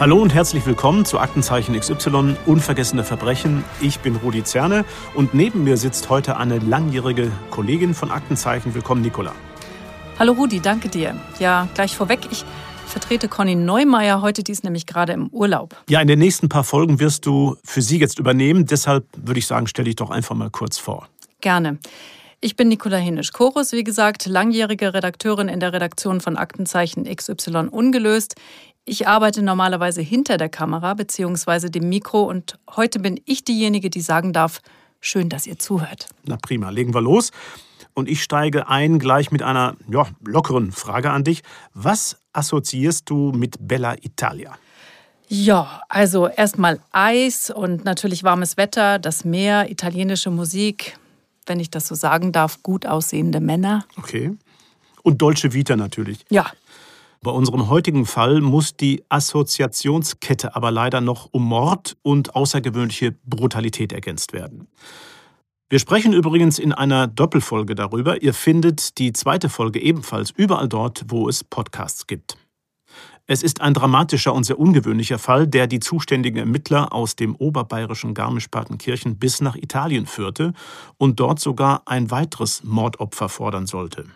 Hallo und herzlich willkommen zu Aktenzeichen XY Unvergessene Verbrechen. Ich bin Rudi Zerne und neben mir sitzt heute eine langjährige Kollegin von Aktenzeichen. Willkommen, Nicola. Hallo Rudi, danke dir. Ja, gleich vorweg, ich vertrete Conny Neumeier heute, die ist nämlich gerade im Urlaub. Ja, in den nächsten paar Folgen wirst du für sie jetzt übernehmen. Deshalb würde ich sagen, stelle ich doch einfach mal kurz vor. Gerne. Ich bin Nicola Hinisch-Chorus, wie gesagt, langjährige Redakteurin in der Redaktion von Aktenzeichen XY Ungelöst. Ich arbeite normalerweise hinter der Kamera bzw. dem Mikro und heute bin ich diejenige, die sagen darf, schön, dass ihr zuhört. Na prima, legen wir los. Und ich steige ein gleich mit einer ja, lockeren Frage an dich. Was assoziierst du mit Bella Italia? Ja, also erstmal Eis und natürlich warmes Wetter, das Meer, italienische Musik, wenn ich das so sagen darf, gut aussehende Männer. Okay. Und Dolce Vita natürlich. Ja, bei unserem heutigen Fall muss die Assoziationskette aber leider noch um Mord und außergewöhnliche Brutalität ergänzt werden. Wir sprechen übrigens in einer Doppelfolge darüber. Ihr findet die zweite Folge ebenfalls überall dort, wo es Podcasts gibt. Es ist ein dramatischer und sehr ungewöhnlicher Fall, der die zuständigen Ermittler aus dem oberbayerischen Garmisch-Partenkirchen bis nach Italien führte und dort sogar ein weiteres Mordopfer fordern sollte.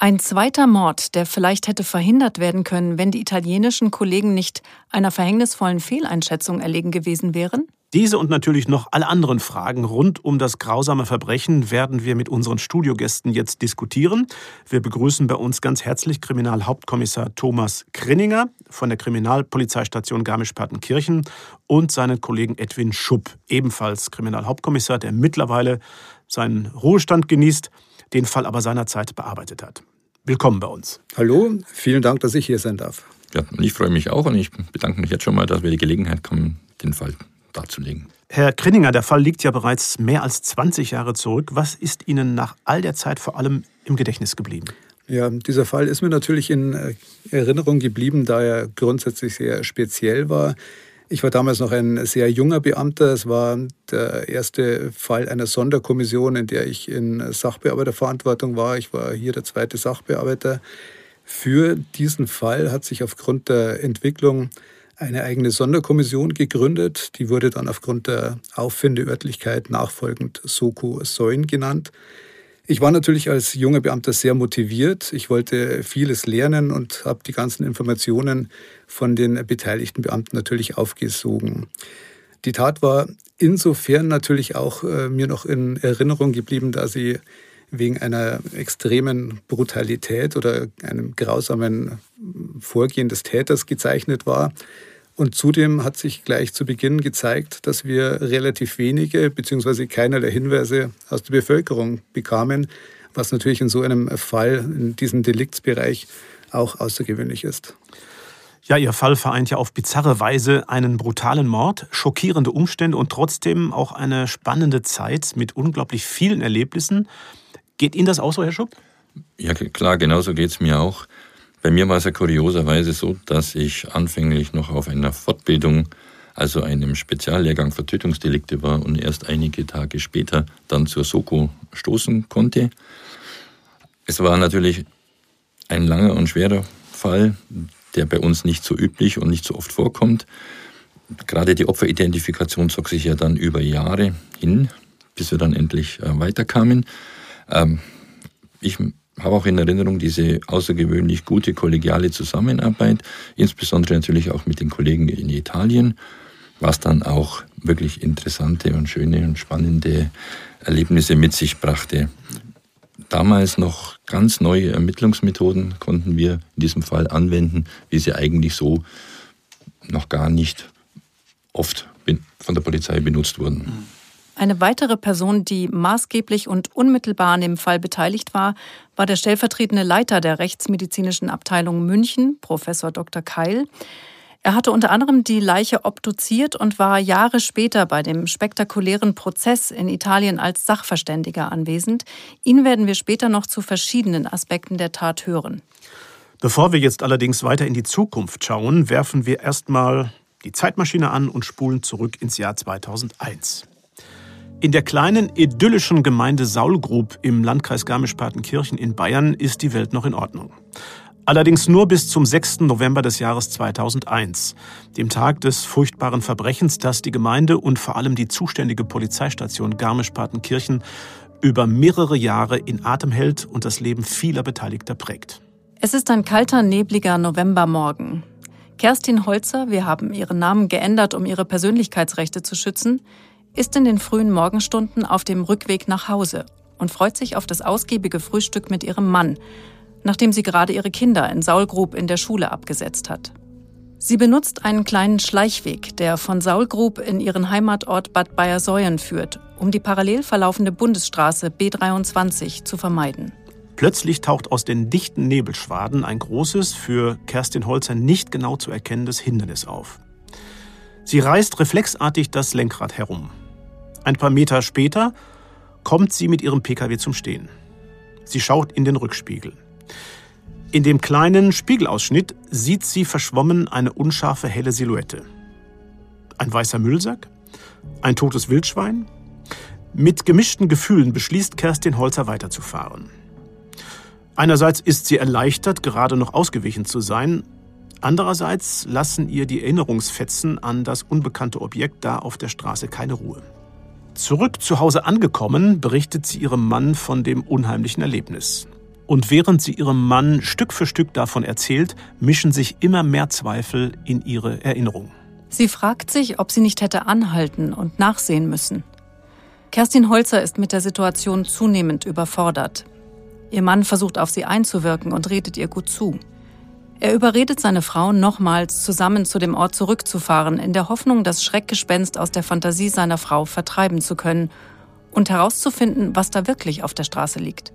Ein zweiter Mord, der vielleicht hätte verhindert werden können, wenn die italienischen Kollegen nicht einer verhängnisvollen Fehleinschätzung erlegen gewesen wären? Diese und natürlich noch alle anderen Fragen rund um das grausame Verbrechen werden wir mit unseren Studiogästen jetzt diskutieren. Wir begrüßen bei uns ganz herzlich Kriminalhauptkommissar Thomas Krinninger von der Kriminalpolizeistation Garmisch-Partenkirchen und seinen Kollegen Edwin Schupp, ebenfalls Kriminalhauptkommissar, der mittlerweile seinen Ruhestand genießt den Fall aber seinerzeit bearbeitet hat. Willkommen bei uns. Hallo, vielen Dank, dass ich hier sein darf. Ja, ich freue mich auch und ich bedanke mich jetzt schon mal, dass wir die Gelegenheit haben, den Fall darzulegen. Herr Krinninger, der Fall liegt ja bereits mehr als 20 Jahre zurück. Was ist Ihnen nach all der Zeit vor allem im Gedächtnis geblieben? Ja, dieser Fall ist mir natürlich in äh, Erinnerung geblieben, da er grundsätzlich sehr speziell war. Ich war damals noch ein sehr junger Beamter. Es war der erste Fall einer Sonderkommission, in der ich in Sachbearbeiterverantwortung war. Ich war hier der zweite Sachbearbeiter. Für diesen Fall hat sich aufgrund der Entwicklung eine eigene Sonderkommission gegründet. Die wurde dann aufgrund der Auffindeörtlichkeit nachfolgend Soko Soin genannt. Ich war natürlich als junger Beamter sehr motiviert. Ich wollte vieles lernen und habe die ganzen Informationen von den beteiligten Beamten natürlich aufgesogen. Die Tat war insofern natürlich auch äh, mir noch in Erinnerung geblieben, da sie wegen einer extremen Brutalität oder einem grausamen Vorgehen des Täters gezeichnet war. Und zudem hat sich gleich zu Beginn gezeigt, dass wir relativ wenige bzw. keinerlei Hinweise aus der Bevölkerung bekamen, was natürlich in so einem Fall, in diesem Deliktsbereich auch außergewöhnlich ist. Ja, Ihr Fall vereint ja auf bizarre Weise einen brutalen Mord, schockierende Umstände und trotzdem auch eine spannende Zeit mit unglaublich vielen Erlebnissen. Geht Ihnen das auch so, Herr Schupp? Ja, klar, genauso geht es mir auch. Bei mir war es ja kurioserweise so, dass ich anfänglich noch auf einer Fortbildung, also einem Speziallehrgang für Tötungsdelikte war und erst einige Tage später dann zur Soko stoßen konnte. Es war natürlich ein langer und schwerer Fall, der bei uns nicht so üblich und nicht so oft vorkommt. Gerade die Opferidentifikation zog sich ja dann über Jahre hin, bis wir dann endlich äh, weiterkamen. Ähm, ich habe auch in Erinnerung diese außergewöhnlich gute kollegiale Zusammenarbeit, insbesondere natürlich auch mit den Kollegen in Italien, was dann auch wirklich interessante und schöne und spannende Erlebnisse mit sich brachte. Damals noch ganz neue Ermittlungsmethoden konnten wir in diesem Fall anwenden, wie sie eigentlich so noch gar nicht oft von der Polizei benutzt wurden. Eine weitere Person, die maßgeblich und unmittelbar an dem Fall beteiligt war, war der stellvertretende Leiter der rechtsmedizinischen Abteilung München, Professor Dr. Keil. Er hatte unter anderem die Leiche obduziert und war Jahre später bei dem spektakulären Prozess in Italien als Sachverständiger anwesend. Ihn werden wir später noch zu verschiedenen Aspekten der Tat hören. Bevor wir jetzt allerdings weiter in die Zukunft schauen, werfen wir erstmal die Zeitmaschine an und spulen zurück ins Jahr 2001. In der kleinen idyllischen Gemeinde Saulgrub im Landkreis Garmisch-Partenkirchen in Bayern ist die Welt noch in Ordnung. Allerdings nur bis zum 6. November des Jahres 2001, dem Tag des furchtbaren Verbrechens, das die Gemeinde und vor allem die zuständige Polizeistation Garmisch-Partenkirchen über mehrere Jahre in Atem hält und das Leben vieler Beteiligter prägt. Es ist ein kalter, nebliger Novembermorgen. Kerstin Holzer, wir haben ihren Namen geändert, um ihre Persönlichkeitsrechte zu schützen, ist in den frühen Morgenstunden auf dem Rückweg nach Hause und freut sich auf das ausgiebige Frühstück mit ihrem Mann, nachdem sie gerade ihre Kinder in Saulgrub in der Schule abgesetzt hat. Sie benutzt einen kleinen Schleichweg, der von Saulgrub in ihren Heimatort Bad Bayersäuern führt, um die parallel verlaufende Bundesstraße B23 zu vermeiden. Plötzlich taucht aus den dichten Nebelschwaden ein großes, für Kerstin Holzer nicht genau zu erkennendes Hindernis auf. Sie reißt reflexartig das Lenkrad herum. Ein paar Meter später kommt sie mit ihrem Pkw zum Stehen. Sie schaut in den Rückspiegel. In dem kleinen Spiegelausschnitt sieht sie verschwommen eine unscharfe helle Silhouette. Ein weißer Müllsack? Ein totes Wildschwein? Mit gemischten Gefühlen beschließt Kerstin Holzer weiterzufahren. Einerseits ist sie erleichtert, gerade noch ausgewichen zu sein. Andererseits lassen ihr die Erinnerungsfetzen an das unbekannte Objekt da auf der Straße keine Ruhe. Zurück zu Hause angekommen, berichtet sie ihrem Mann von dem unheimlichen Erlebnis. Und während sie ihrem Mann Stück für Stück davon erzählt, mischen sich immer mehr Zweifel in ihre Erinnerung. Sie fragt sich, ob sie nicht hätte anhalten und nachsehen müssen. Kerstin Holzer ist mit der Situation zunehmend überfordert. Ihr Mann versucht auf sie einzuwirken und redet ihr gut zu. Er überredet seine Frau nochmals, zusammen zu dem Ort zurückzufahren, in der Hoffnung, das Schreckgespenst aus der Fantasie seiner Frau vertreiben zu können und herauszufinden, was da wirklich auf der Straße liegt.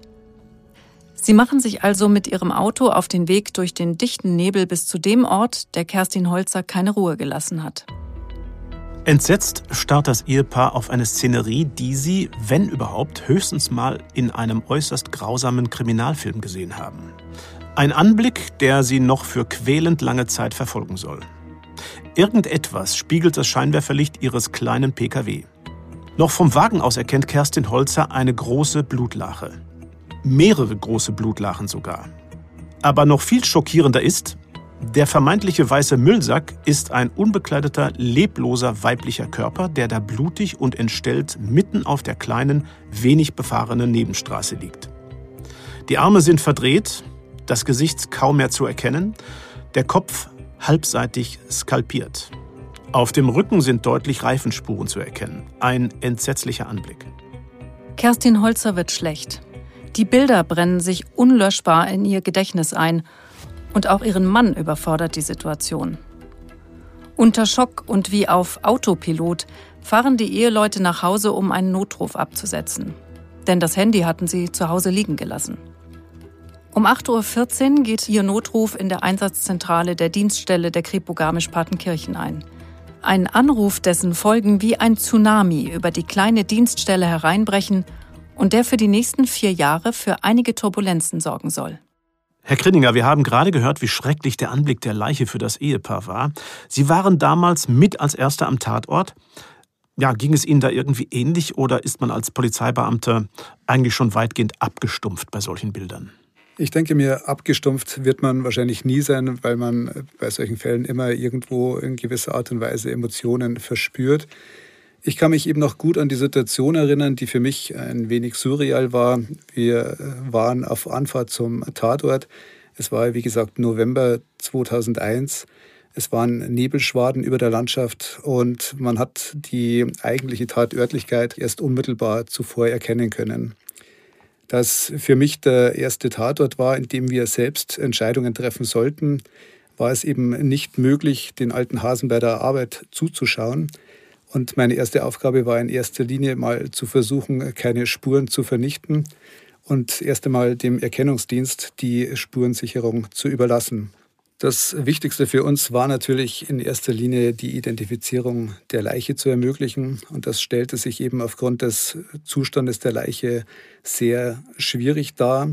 Sie machen sich also mit ihrem Auto auf den Weg durch den dichten Nebel bis zu dem Ort, der Kerstin Holzer keine Ruhe gelassen hat. Entsetzt starrt das Ehepaar auf eine Szenerie, die sie, wenn überhaupt, höchstens mal in einem äußerst grausamen Kriminalfilm gesehen haben. Ein Anblick, der sie noch für quälend lange Zeit verfolgen soll. Irgendetwas spiegelt das Scheinwerferlicht ihres kleinen Pkw. Noch vom Wagen aus erkennt Kerstin Holzer eine große Blutlache mehrere große Blutlachen sogar. Aber noch viel schockierender ist, der vermeintliche weiße Müllsack ist ein unbekleideter, lebloser weiblicher Körper, der da blutig und entstellt mitten auf der kleinen, wenig befahrenen Nebenstraße liegt. Die Arme sind verdreht, das Gesicht kaum mehr zu erkennen, der Kopf halbseitig skalpiert. Auf dem Rücken sind deutlich Reifenspuren zu erkennen. Ein entsetzlicher Anblick. Kerstin Holzer wird schlecht. Die Bilder brennen sich unlöschbar in ihr Gedächtnis ein und auch ihren Mann überfordert die Situation. Unter Schock und wie auf Autopilot fahren die Eheleute nach Hause, um einen Notruf abzusetzen. Denn das Handy hatten sie zu Hause liegen gelassen. Um 8.14 Uhr geht ihr Notruf in der Einsatzzentrale der Dienststelle der Kripo Garmisch-Partenkirchen ein. Ein Anruf, dessen Folgen wie ein Tsunami über die kleine Dienststelle hereinbrechen und der für die nächsten vier Jahre für einige Turbulenzen sorgen soll. Herr Krinninger, wir haben gerade gehört, wie schrecklich der Anblick der Leiche für das Ehepaar war. Sie waren damals mit als Erster am Tatort. Ja, ging es Ihnen da irgendwie ähnlich oder ist man als Polizeibeamter eigentlich schon weitgehend abgestumpft bei solchen Bildern? Ich denke mir, abgestumpft wird man wahrscheinlich nie sein, weil man bei solchen Fällen immer irgendwo in gewisser Art und Weise Emotionen verspürt. Ich kann mich eben noch gut an die Situation erinnern, die für mich ein wenig surreal war. Wir äh, waren auf Anfahrt zum Tatort. Es war, wie gesagt, November 2001. Es waren Nebelschwaden über der Landschaft und man hat die eigentliche Tatörtlichkeit erst unmittelbar zuvor erkennen können. Dass für mich der erste Tatort war, in dem wir selbst Entscheidungen treffen sollten, war es eben nicht möglich, den alten Hasen bei der Arbeit zuzuschauen. Und meine erste Aufgabe war in erster Linie mal zu versuchen, keine Spuren zu vernichten und erst einmal dem Erkennungsdienst die Spurensicherung zu überlassen. Das Wichtigste für uns war natürlich in erster Linie die Identifizierung der Leiche zu ermöglichen. Und das stellte sich eben aufgrund des Zustandes der Leiche sehr schwierig dar.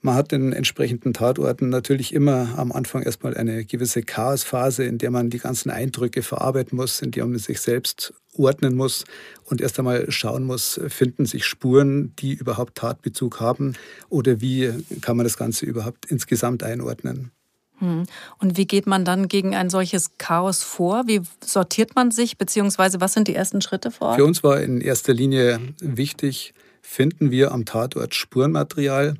Man hat in entsprechenden Tatorten natürlich immer am Anfang erstmal eine gewisse Chaosphase, in der man die ganzen Eindrücke verarbeiten muss, in der man sich selbst ordnen muss und erst einmal schauen muss, finden sich Spuren, die überhaupt Tatbezug haben oder wie kann man das Ganze überhaupt insgesamt einordnen. Hm. Und wie geht man dann gegen ein solches Chaos vor? Wie sortiert man sich, beziehungsweise was sind die ersten Schritte vor? Für uns war in erster Linie wichtig, finden wir am Tatort Spurenmaterial,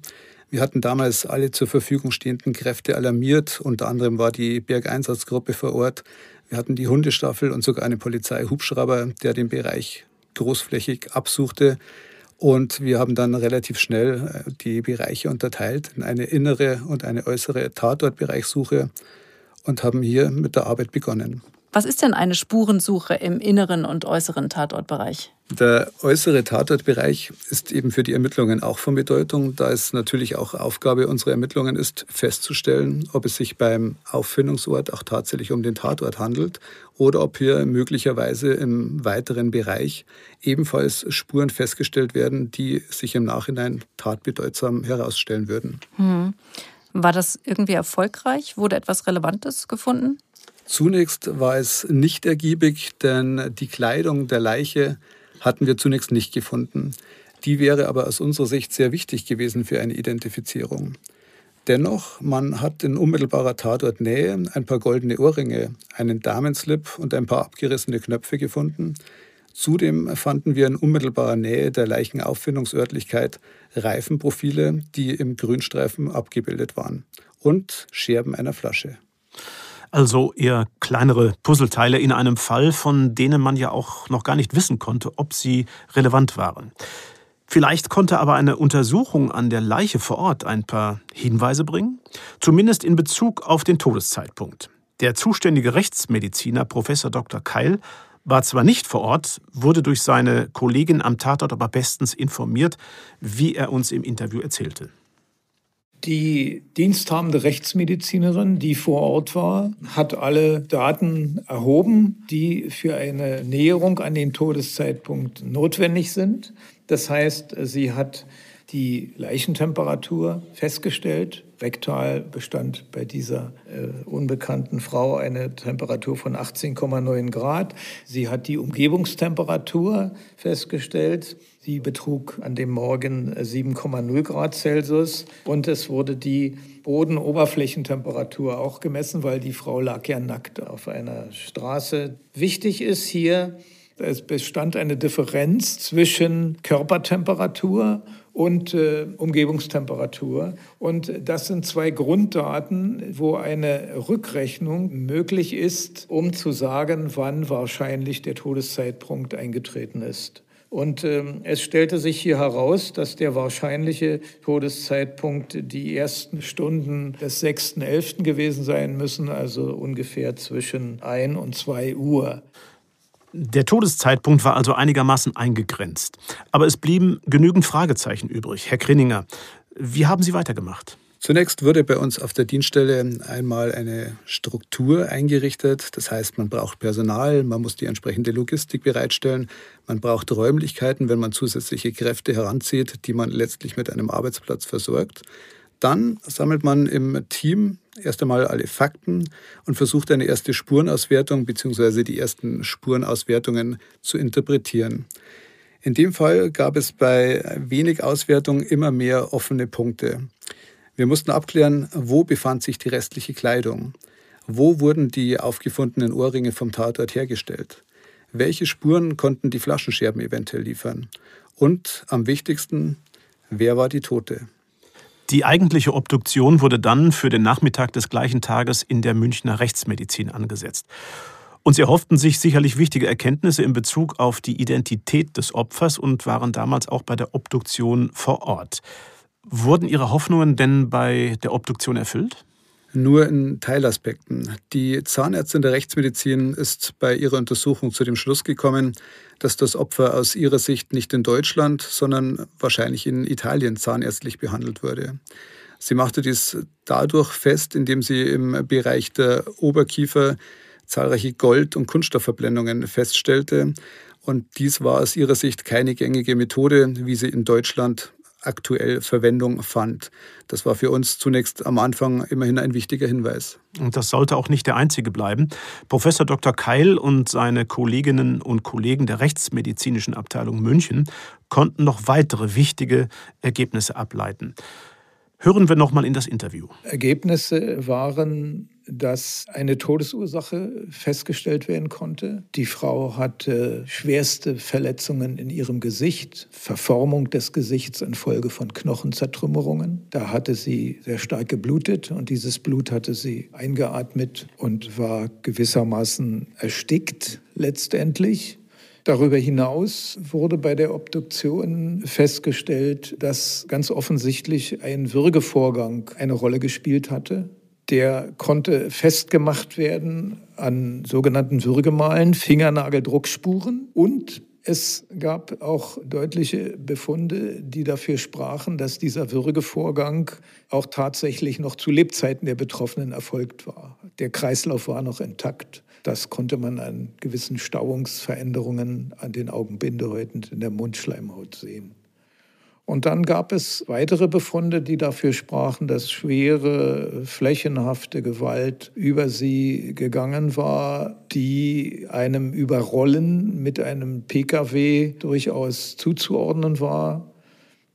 wir hatten damals alle zur Verfügung stehenden Kräfte alarmiert. Unter anderem war die Bergeinsatzgruppe vor Ort. Wir hatten die Hundestaffel und sogar einen Polizeihubschrauber, der den Bereich großflächig absuchte. Und wir haben dann relativ schnell äh, die Bereiche unterteilt in eine innere und eine äußere Tatortbereichsuche und haben hier mit der Arbeit begonnen. Was ist denn eine Spurensuche im inneren und äußeren Tatortbereich? Der äußere Tatortbereich ist eben für die Ermittlungen auch von Bedeutung, da es natürlich auch Aufgabe unserer Ermittlungen ist, festzustellen, ob es sich beim Auffindungsort auch tatsächlich um den Tatort handelt oder ob hier möglicherweise im weiteren Bereich ebenfalls Spuren festgestellt werden, die sich im Nachhinein tatbedeutsam herausstellen würden. Hm. War das irgendwie erfolgreich? Wurde etwas Relevantes gefunden? Zunächst war es nicht ergiebig, denn die Kleidung der Leiche hatten wir zunächst nicht gefunden. Die wäre aber aus unserer Sicht sehr wichtig gewesen für eine Identifizierung. Dennoch, man hat in unmittelbarer Tatortnähe ein paar goldene Ohrringe, einen Damenslip und ein paar abgerissene Knöpfe gefunden. Zudem fanden wir in unmittelbarer Nähe der Leichenauffindungsörtlichkeit Reifenprofile, die im Grünstreifen abgebildet waren und Scherben einer Flasche. Also eher kleinere Puzzleteile in einem Fall, von denen man ja auch noch gar nicht wissen konnte, ob sie relevant waren. Vielleicht konnte aber eine Untersuchung an der Leiche vor Ort ein paar Hinweise bringen, zumindest in Bezug auf den Todeszeitpunkt. Der zuständige Rechtsmediziner Professor Dr. Keil war zwar nicht vor Ort, wurde durch seine Kollegin am Tatort aber bestens informiert, wie er uns im Interview erzählte. Die diensthabende Rechtsmedizinerin, die vor Ort war, hat alle Daten erhoben, die für eine Näherung an den Todeszeitpunkt notwendig sind. Das heißt, sie hat die Leichentemperatur festgestellt. Rektal bestand bei dieser äh, unbekannten Frau eine Temperatur von 18,9 Grad. Sie hat die Umgebungstemperatur festgestellt. Sie betrug an dem Morgen 7,0 Grad Celsius und es wurde die Bodenoberflächentemperatur auch gemessen, weil die Frau lag ja nackt auf einer Straße. Wichtig ist hier, es bestand eine Differenz zwischen Körpertemperatur und äh, Umgebungstemperatur. Und das sind zwei Grunddaten, wo eine Rückrechnung möglich ist, um zu sagen, wann wahrscheinlich der Todeszeitpunkt eingetreten ist. Und ähm, es stellte sich hier heraus, dass der wahrscheinliche Todeszeitpunkt die ersten Stunden des 6.11. gewesen sein müssen, also ungefähr zwischen 1 und 2 Uhr. Der Todeszeitpunkt war also einigermaßen eingegrenzt. Aber es blieben genügend Fragezeichen übrig. Herr Krinninger, wie haben Sie weitergemacht? Zunächst wurde bei uns auf der Dienststelle einmal eine Struktur eingerichtet. Das heißt, man braucht Personal, man muss die entsprechende Logistik bereitstellen, man braucht Räumlichkeiten, wenn man zusätzliche Kräfte heranzieht, die man letztlich mit einem Arbeitsplatz versorgt. Dann sammelt man im Team erst einmal alle Fakten und versucht eine erste Spurenauswertung bzw. die ersten Spurenauswertungen zu interpretieren. In dem Fall gab es bei wenig Auswertung immer mehr offene Punkte. Wir mussten abklären, wo befand sich die restliche Kleidung? Wo wurden die aufgefundenen Ohrringe vom Tatort hergestellt? Welche Spuren konnten die Flaschenscherben eventuell liefern? Und am wichtigsten, wer war die Tote? Die eigentliche Obduktion wurde dann für den Nachmittag des gleichen Tages in der Münchner Rechtsmedizin angesetzt. Und sie erhofften sich sicherlich wichtige Erkenntnisse in Bezug auf die Identität des Opfers und waren damals auch bei der Obduktion vor Ort. Wurden Ihre Hoffnungen denn bei der Obduktion erfüllt? Nur in Teilaspekten. Die Zahnärztin der Rechtsmedizin ist bei ihrer Untersuchung zu dem Schluss gekommen, dass das Opfer aus ihrer Sicht nicht in Deutschland, sondern wahrscheinlich in Italien zahnärztlich behandelt wurde. Sie machte dies dadurch fest, indem sie im Bereich der Oberkiefer zahlreiche Gold- und Kunststoffverblendungen feststellte. Und dies war aus ihrer Sicht keine gängige Methode, wie sie in Deutschland aktuell Verwendung fand. Das war für uns zunächst am Anfang immerhin ein wichtiger Hinweis. Und das sollte auch nicht der einzige bleiben. Professor Dr. Keil und seine Kolleginnen und Kollegen der Rechtsmedizinischen Abteilung München konnten noch weitere wichtige Ergebnisse ableiten. Hören wir noch mal in das Interview. Ergebnisse waren dass eine Todesursache festgestellt werden konnte. Die Frau hatte schwerste Verletzungen in ihrem Gesicht, Verformung des Gesichts infolge von Knochenzertrümmerungen. Da hatte sie sehr stark geblutet und dieses Blut hatte sie eingeatmet und war gewissermaßen erstickt letztendlich. Darüber hinaus wurde bei der Obduktion festgestellt, dass ganz offensichtlich ein Würgevorgang eine Rolle gespielt hatte. Der konnte festgemacht werden an sogenannten Würgemalen, Fingernageldruckspuren und es gab auch deutliche Befunde, die dafür sprachen, dass dieser Würgevorgang auch tatsächlich noch zu Lebzeiten der Betroffenen erfolgt war. Der Kreislauf war noch intakt. Das konnte man an gewissen Stauungsveränderungen an den Augenbindehäuten in der Mundschleimhaut sehen. Und dann gab es weitere Befunde, die dafür sprachen, dass schwere, flächenhafte Gewalt über sie gegangen war, die einem Überrollen mit einem Pkw durchaus zuzuordnen war.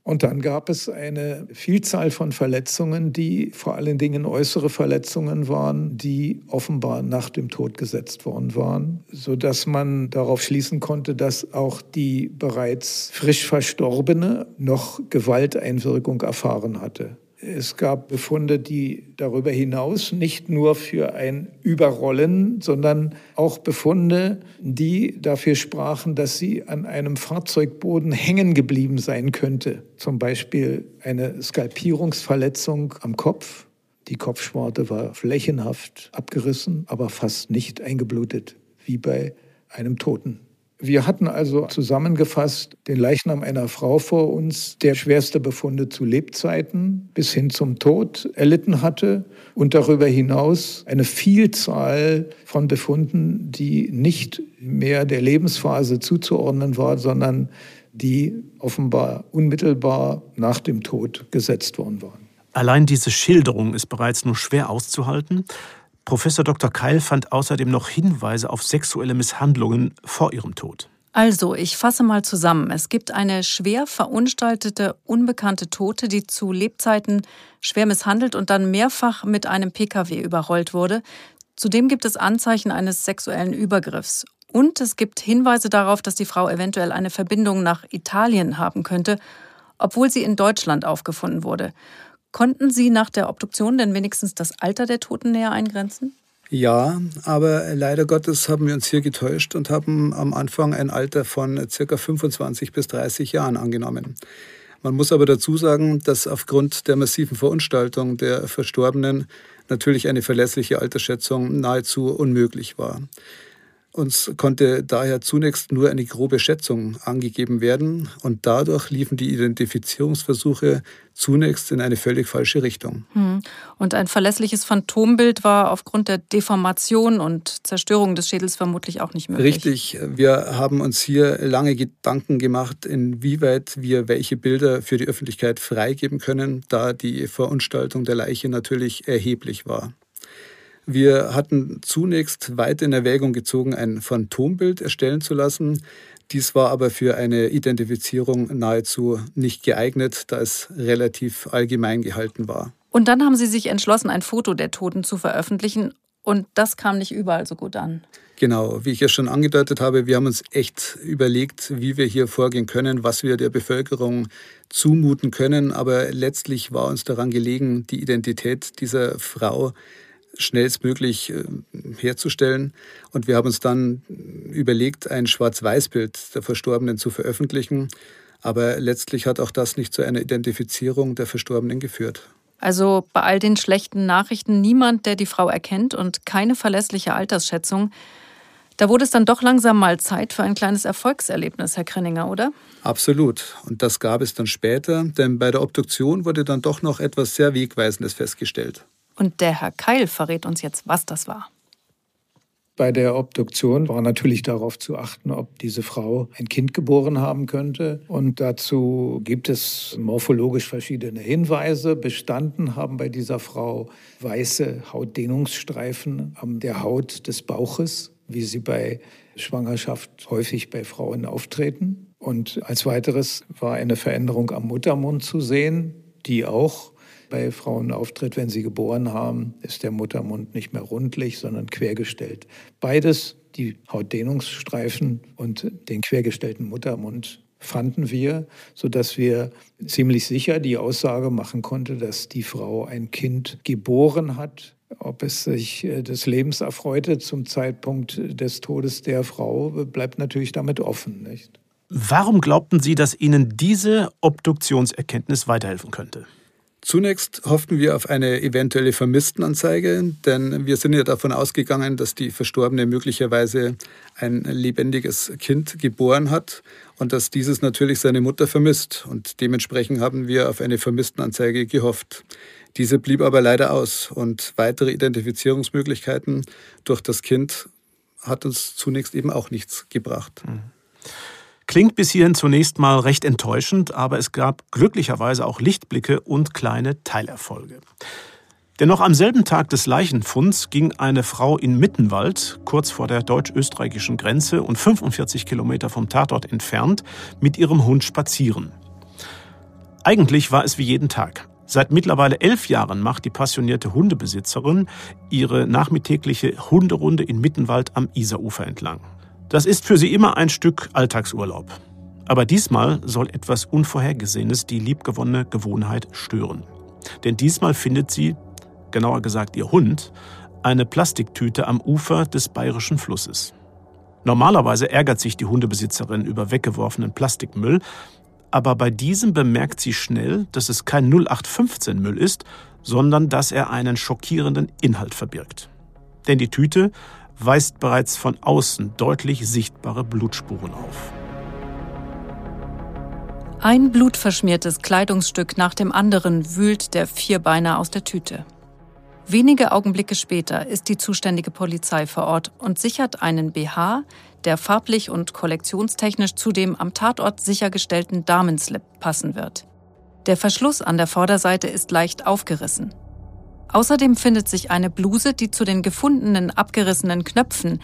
Und dann gab es eine Vielzahl von Verletzungen, die vor allen Dingen äußere Verletzungen waren, die offenbar nach dem Tod gesetzt worden waren, sodass man darauf schließen konnte, dass auch die bereits frisch Verstorbene noch Gewalteinwirkung erfahren hatte. Es gab Befunde, die darüber hinaus nicht nur für ein Überrollen, sondern auch Befunde, die dafür sprachen, dass sie an einem Fahrzeugboden hängen geblieben sein könnte. Zum Beispiel eine Skalpierungsverletzung am Kopf. Die Kopfschwarte war flächenhaft abgerissen, aber fast nicht eingeblutet, wie bei einem Toten. Wir hatten also zusammengefasst den Leichnam einer Frau vor uns, der schwerste Befunde zu Lebzeiten bis hin zum Tod erlitten hatte und darüber hinaus eine Vielzahl von Befunden, die nicht mehr der Lebensphase zuzuordnen war, sondern die offenbar unmittelbar nach dem Tod gesetzt worden waren. Allein diese Schilderung ist bereits nur schwer auszuhalten. Professor Dr. Keil fand außerdem noch Hinweise auf sexuelle Misshandlungen vor ihrem Tod. Also, ich fasse mal zusammen. Es gibt eine schwer verunstaltete, unbekannte Tote, die zu Lebzeiten schwer misshandelt und dann mehrfach mit einem Pkw überrollt wurde. Zudem gibt es Anzeichen eines sexuellen Übergriffs. Und es gibt Hinweise darauf, dass die Frau eventuell eine Verbindung nach Italien haben könnte, obwohl sie in Deutschland aufgefunden wurde. Konnten Sie nach der Obduktion denn wenigstens das Alter der Toten näher eingrenzen? Ja, aber leider Gottes haben wir uns hier getäuscht und haben am Anfang ein Alter von circa 25 bis 30 Jahren angenommen. Man muss aber dazu sagen, dass aufgrund der massiven Verunstaltung der Verstorbenen natürlich eine verlässliche Altersschätzung nahezu unmöglich war. Uns konnte daher zunächst nur eine grobe Schätzung angegeben werden und dadurch liefen die Identifizierungsversuche zunächst in eine völlig falsche Richtung. Hm. Und ein verlässliches Phantombild war aufgrund der Deformation und Zerstörung des Schädels vermutlich auch nicht möglich. Richtig. Wir haben uns hier lange Gedanken gemacht, inwieweit wir welche Bilder für die Öffentlichkeit freigeben können, da die Verunstaltung der Leiche natürlich erheblich war. Wir hatten zunächst weit in Erwägung gezogen, ein Phantombild erstellen zu lassen. Dies war aber für eine Identifizierung nahezu nicht geeignet, da es relativ allgemein gehalten war. Und dann haben Sie sich entschlossen, ein Foto der Toten zu veröffentlichen. Und das kam nicht überall so gut an. Genau, wie ich ja schon angedeutet habe, wir haben uns echt überlegt, wie wir hier vorgehen können, was wir der Bevölkerung zumuten können. Aber letztlich war uns daran gelegen, die Identität dieser Frau schnellstmöglich äh, herzustellen. Und wir haben uns dann überlegt, ein Schwarz-Weiß-Bild der Verstorbenen zu veröffentlichen. Aber letztlich hat auch das nicht zu einer Identifizierung der Verstorbenen geführt. Also bei all den schlechten Nachrichten niemand, der die Frau erkennt und keine verlässliche Altersschätzung. Da wurde es dann doch langsam mal Zeit für ein kleines Erfolgserlebnis, Herr Krenninger, oder? Absolut. Und das gab es dann später, denn bei der Obduktion wurde dann doch noch etwas sehr Wegweisendes festgestellt. Und der Herr Keil verrät uns jetzt, was das war. bei der Obduktion war natürlich darauf zu achten, ob diese Frau ein Kind geboren haben könnte. Und dazu gibt es morphologisch verschiedene Hinweise. Bestanden haben bei dieser Frau weiße Hautdehnungsstreifen an der Haut des Bauches, wie sie bei Schwangerschaft häufig bei Frauen auftreten. Und als weiteres war eine Veränderung am Muttermund zu sehen, die auch bei Frauen auftritt, wenn sie geboren haben, ist der Muttermund nicht mehr rundlich, sondern quergestellt. Beides, die Hautdehnungsstreifen und den quergestellten Muttermund, fanden wir, sodass wir ziemlich sicher die Aussage machen konnten, dass die Frau ein Kind geboren hat. Ob es sich äh, des Lebens erfreute zum Zeitpunkt des Todes der Frau, bleibt natürlich damit offen. Nicht? Warum glaubten Sie, dass Ihnen diese Obduktionserkenntnis weiterhelfen könnte? Zunächst hofften wir auf eine eventuelle Vermisstenanzeige, denn wir sind ja davon ausgegangen, dass die Verstorbene möglicherweise ein lebendiges Kind geboren hat und dass dieses natürlich seine Mutter vermisst. Und dementsprechend haben wir auf eine Vermisstenanzeige gehofft. Diese blieb aber leider aus und weitere Identifizierungsmöglichkeiten durch das Kind hat uns zunächst eben auch nichts gebracht. Mhm. Klingt bis hierhin zunächst mal recht enttäuschend, aber es gab glücklicherweise auch Lichtblicke und kleine Teilerfolge. Denn noch am selben Tag des Leichenfunds ging eine Frau in Mittenwald, kurz vor der deutsch-österreichischen Grenze und 45 Kilometer vom Tatort entfernt, mit ihrem Hund spazieren. Eigentlich war es wie jeden Tag. Seit mittlerweile elf Jahren macht die passionierte Hundebesitzerin ihre nachmittägliche Hunderunde in Mittenwald am Isarufer entlang. Das ist für sie immer ein Stück Alltagsurlaub. Aber diesmal soll etwas Unvorhergesehenes die liebgewonnene Gewohnheit stören. Denn diesmal findet sie, genauer gesagt ihr Hund, eine Plastiktüte am Ufer des bayerischen Flusses. Normalerweise ärgert sich die Hundebesitzerin über weggeworfenen Plastikmüll, aber bei diesem bemerkt sie schnell, dass es kein 0815 Müll ist, sondern dass er einen schockierenden Inhalt verbirgt. Denn die Tüte weist bereits von außen deutlich sichtbare Blutspuren auf. Ein blutverschmiertes Kleidungsstück nach dem anderen wühlt der Vierbeiner aus der Tüte. Wenige Augenblicke später ist die zuständige Polizei vor Ort und sichert einen BH, der farblich und kollektionstechnisch zu dem am Tatort sichergestellten Damenslip passen wird. Der Verschluss an der Vorderseite ist leicht aufgerissen. Außerdem findet sich eine Bluse, die zu den gefundenen abgerissenen Knöpfen,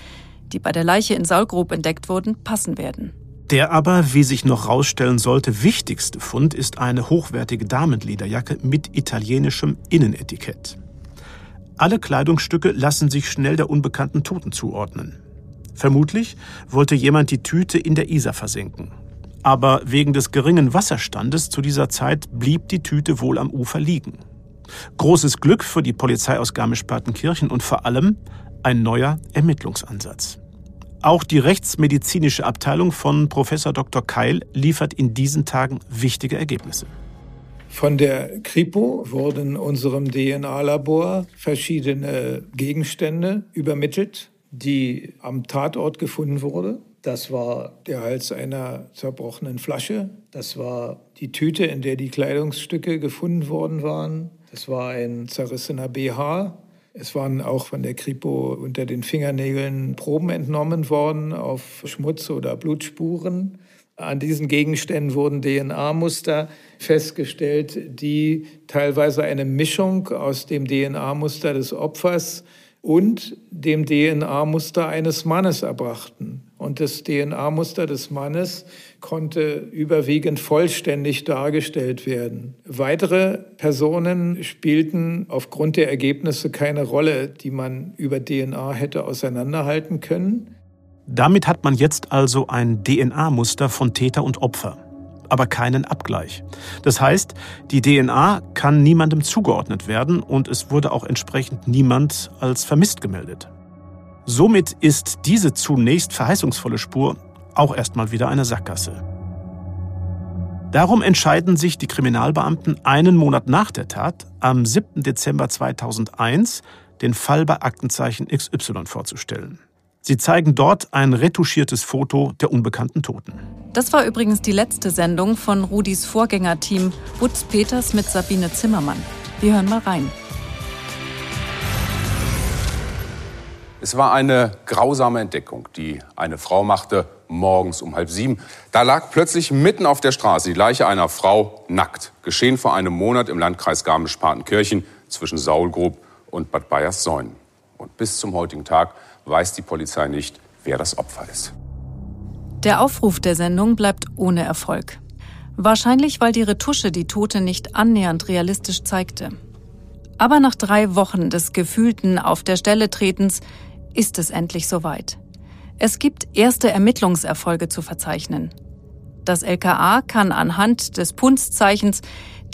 die bei der Leiche in Saulgrub entdeckt wurden, passen werden. Der aber, wie sich noch rausstellen sollte, wichtigste Fund ist eine hochwertige Damenlederjacke mit italienischem Innenetikett. Alle Kleidungsstücke lassen sich schnell der unbekannten Toten zuordnen. Vermutlich wollte jemand die Tüte in der Isar versenken. Aber wegen des geringen Wasserstandes zu dieser Zeit blieb die Tüte wohl am Ufer liegen. Großes Glück für die Polizei aus Garmisch-Partenkirchen und vor allem ein neuer Ermittlungsansatz. Auch die rechtsmedizinische Abteilung von Professor Dr. Keil liefert in diesen Tagen wichtige Ergebnisse. Von der Kripo wurden unserem DNA-Labor verschiedene Gegenstände übermittelt, die am Tatort gefunden wurden. Das war der Hals einer zerbrochenen Flasche. Das war die Tüte, in der die Kleidungsstücke gefunden worden waren. Es war ein zerrissener BH. Es waren auch von der Kripo unter den Fingernägeln Proben entnommen worden auf Schmutz oder Blutspuren. An diesen Gegenständen wurden DNA-Muster festgestellt, die teilweise eine Mischung aus dem DNA-Muster des Opfers und dem DNA-Muster eines Mannes erbrachten. Und das DNA-Muster des Mannes konnte überwiegend vollständig dargestellt werden. Weitere Personen spielten aufgrund der Ergebnisse keine Rolle, die man über DNA hätte auseinanderhalten können. Damit hat man jetzt also ein DNA-Muster von Täter und Opfer, aber keinen Abgleich. Das heißt, die DNA kann niemandem zugeordnet werden und es wurde auch entsprechend niemand als vermisst gemeldet. Somit ist diese zunächst verheißungsvolle Spur auch erstmal wieder eine Sackgasse. Darum entscheiden sich die Kriminalbeamten einen Monat nach der Tat, am 7. Dezember 2001, den Fall bei Aktenzeichen XY vorzustellen. Sie zeigen dort ein retuschiertes Foto der unbekannten Toten. Das war übrigens die letzte Sendung von Rudis Vorgängerteam Butz Peters mit Sabine Zimmermann. Wir hören mal rein. Es war eine grausame Entdeckung, die eine Frau machte morgens um halb sieben. Da lag plötzlich mitten auf der Straße die Leiche einer Frau nackt. Geschehen vor einem Monat im Landkreis Garmisch-Partenkirchen zwischen Saulgrub und Bad Bayers-Säunen. Und bis zum heutigen Tag weiß die Polizei nicht, wer das Opfer ist. Der Aufruf der Sendung bleibt ohne Erfolg. Wahrscheinlich, weil die Retusche die Tote nicht annähernd realistisch zeigte. Aber nach drei Wochen des gefühlten Auf der Stelle Tretens ist es endlich soweit. Es gibt erste Ermittlungserfolge zu verzeichnen. Das LKA kann anhand des Punszeichens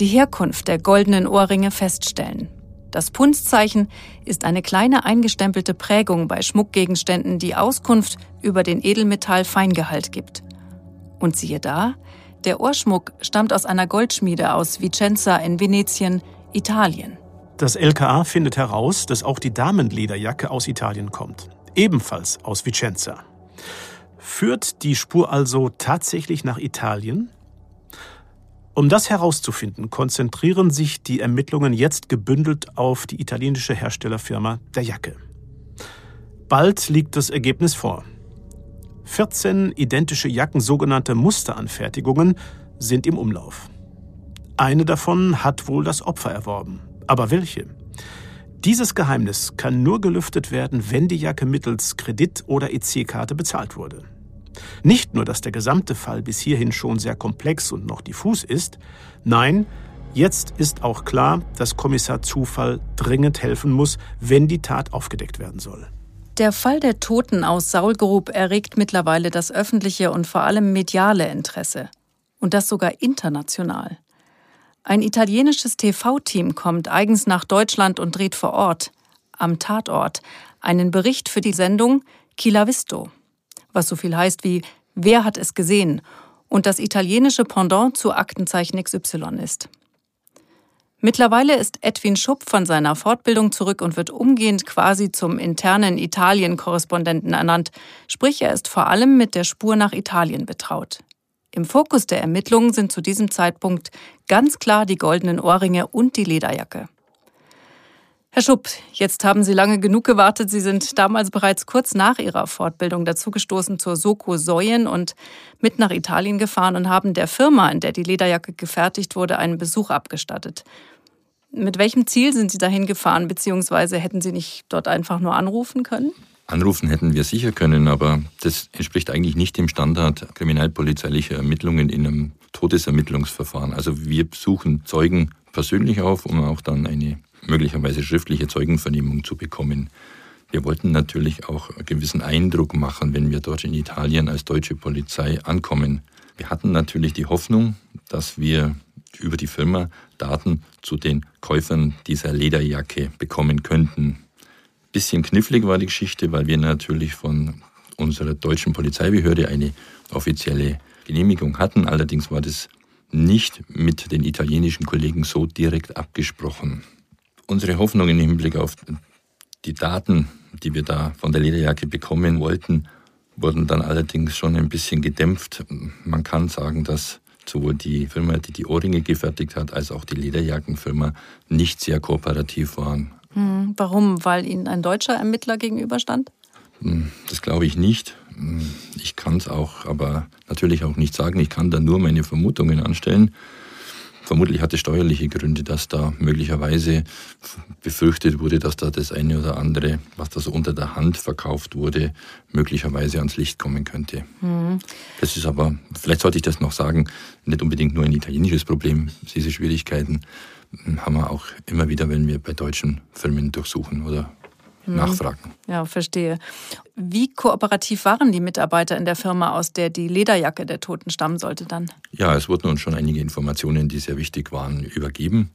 die Herkunft der goldenen Ohrringe feststellen. Das Punzzeichen ist eine kleine eingestempelte Prägung bei Schmuckgegenständen, die Auskunft über den Edelmetall-Feingehalt gibt. Und siehe da, der Ohrschmuck stammt aus einer Goldschmiede aus Vicenza in Venetien, Italien. Das LKA findet heraus, dass auch die Damenlederjacke aus Italien kommt, ebenfalls aus Vicenza. Führt die Spur also tatsächlich nach Italien? Um das herauszufinden, konzentrieren sich die Ermittlungen jetzt gebündelt auf die italienische Herstellerfirma der Jacke. Bald liegt das Ergebnis vor. 14 identische Jacken, sogenannte Musteranfertigungen, sind im Umlauf. Eine davon hat wohl das Opfer erworben. Aber welche? Dieses Geheimnis kann nur gelüftet werden, wenn die Jacke mittels Kredit- oder EC-Karte bezahlt wurde. Nicht nur, dass der gesamte Fall bis hierhin schon sehr komplex und noch diffus ist, nein, jetzt ist auch klar, dass Kommissar Zufall dringend helfen muss, wenn die Tat aufgedeckt werden soll. Der Fall der Toten aus Saulgrub erregt mittlerweile das öffentliche und vor allem mediale Interesse. Und das sogar international. Ein italienisches TV-Team kommt eigens nach Deutschland und dreht vor Ort, am Tatort, einen Bericht für die Sendung Chi visto was so viel heißt wie Wer hat es gesehen? und das italienische Pendant zu Aktenzeichen XY ist. Mittlerweile ist Edwin Schupp von seiner Fortbildung zurück und wird umgehend quasi zum internen Italien-Korrespondenten ernannt, sprich er ist vor allem mit der Spur nach Italien betraut. Im Fokus der Ermittlungen sind zu diesem Zeitpunkt ganz klar die goldenen Ohrringe und die Lederjacke. Herr Schupp, jetzt haben Sie lange genug gewartet. Sie sind damals bereits kurz nach Ihrer Fortbildung dazugestoßen zur Soko Säuen und mit nach Italien gefahren und haben der Firma, in der die Lederjacke gefertigt wurde, einen Besuch abgestattet. Mit welchem Ziel sind Sie dahin gefahren, beziehungsweise hätten Sie nicht dort einfach nur anrufen können? Anrufen hätten wir sicher können, aber das entspricht eigentlich nicht dem Standard kriminalpolizeilicher Ermittlungen in einem Todesermittlungsverfahren. Also wir suchen Zeugen persönlich auf, um auch dann eine möglicherweise schriftliche Zeugenvernehmung zu bekommen. Wir wollten natürlich auch einen gewissen Eindruck machen, wenn wir dort in Italien als deutsche Polizei ankommen. Wir hatten natürlich die Hoffnung, dass wir über die Firma Daten zu den Käufern dieser Lederjacke bekommen könnten. Bisschen knifflig war die Geschichte, weil wir natürlich von unserer deutschen Polizeibehörde eine offizielle Genehmigung hatten. Allerdings war das nicht mit den italienischen Kollegen so direkt abgesprochen. Unsere Hoffnungen im Hinblick auf die Daten, die wir da von der Lederjacke bekommen wollten, wurden dann allerdings schon ein bisschen gedämpft. Man kann sagen, dass sowohl die Firma, die die Ohrringe gefertigt hat, als auch die Lederjackenfirma nicht sehr kooperativ waren. Hm, warum? Weil Ihnen ein deutscher Ermittler gegenüberstand? Hm, das glaube ich nicht. Hm, ich kann es auch, aber natürlich auch nicht sagen. Ich kann da nur meine Vermutungen anstellen. Vermutlich hat es steuerliche Gründe, dass da möglicherweise befürchtet wurde, dass da das eine oder andere, was da so unter der Hand verkauft wurde, möglicherweise ans Licht kommen könnte. Mhm. Das ist aber, vielleicht sollte ich das noch sagen, nicht unbedingt nur ein italienisches Problem. Diese Schwierigkeiten haben wir auch immer wieder, wenn wir bei deutschen Firmen durchsuchen oder hm. nachfragen. Ja, verstehe. Wie kooperativ waren die Mitarbeiter in der Firma, aus der die Lederjacke der Toten stammen sollte dann? Ja, es wurden uns schon einige Informationen, die sehr wichtig waren, übergeben.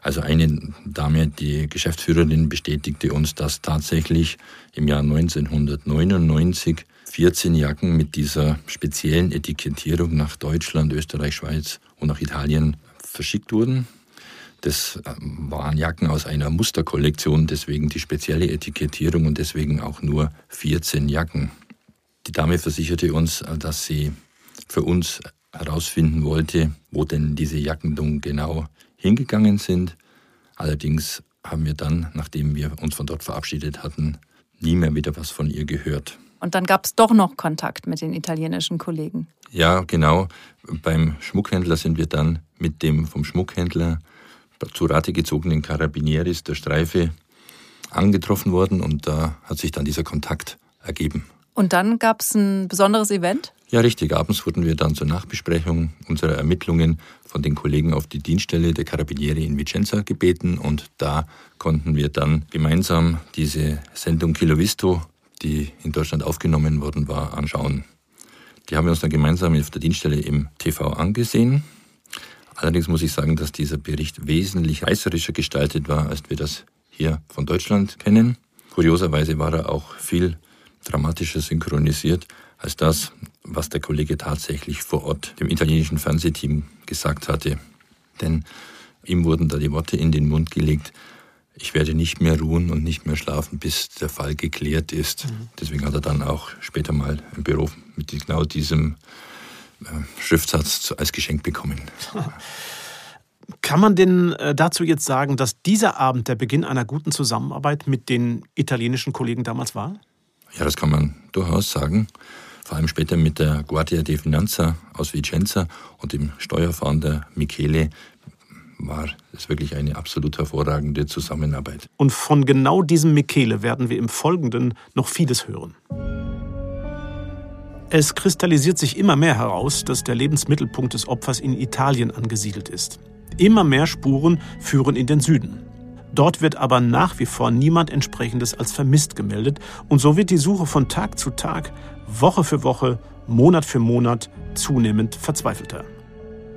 Also eine Dame, die Geschäftsführerin, bestätigte uns, dass tatsächlich im Jahr 1999 14 Jacken mit dieser speziellen Etikettierung nach Deutschland, Österreich, Schweiz und nach Italien verschickt wurden. Das ähm, waren Jacken aus einer Musterkollektion, deswegen die spezielle Etikettierung und deswegen auch nur 14 Jacken. Die Dame versicherte uns, äh, dass sie für uns herausfinden wollte, wo denn diese Jacken nun genau hingegangen sind. Allerdings haben wir dann, nachdem wir uns von dort verabschiedet hatten, nie mehr wieder was von ihr gehört. Und dann gab es doch noch Kontakt mit den italienischen Kollegen. Ja, genau. Beim Schmuckhändler sind wir dann mit dem vom Schmuckhändler zu Rate gezogenen Carabinieris der Streife angetroffen worden und da hat sich dann dieser Kontakt ergeben. Und dann gab es ein besonderes Event? Ja, richtig. Abends wurden wir dann zur Nachbesprechung unserer Ermittlungen von den Kollegen auf die Dienststelle der Carabinieri in Vicenza gebeten und da konnten wir dann gemeinsam diese Sendung Kilo Visto die in Deutschland aufgenommen worden war, anschauen. Die haben wir uns dann gemeinsam auf der Dienststelle im TV angesehen. Allerdings muss ich sagen, dass dieser Bericht wesentlich reißerischer gestaltet war, als wir das hier von Deutschland kennen. Kurioserweise war er auch viel dramatischer synchronisiert als das, was der Kollege tatsächlich vor Ort dem italienischen Fernsehteam gesagt hatte. Denn ihm wurden da die Worte in den Mund gelegt, ich werde nicht mehr ruhen und nicht mehr schlafen, bis der Fall geklärt ist. Mhm. Deswegen hat er dann auch später mal ein Büro mit genau diesem Schriftsatz als Geschenk bekommen. Kann man denn äh, dazu jetzt sagen, dass dieser Abend der Beginn einer guten Zusammenarbeit mit den italienischen Kollegen damals war? Ja, das kann man durchaus sagen. Vor allem später mit der Guardia di Finanza aus Vicenza und dem Steuerfahnder Michele war es wirklich eine absolut hervorragende Zusammenarbeit. Und von genau diesem Michele werden wir im Folgenden noch vieles hören. Es kristallisiert sich immer mehr heraus, dass der Lebensmittelpunkt des Opfers in Italien angesiedelt ist. Immer mehr Spuren führen in den Süden. Dort wird aber nach wie vor niemand entsprechendes als vermisst gemeldet und so wird die Suche von Tag zu Tag, Woche für Woche, Monat für Monat zunehmend verzweifelter.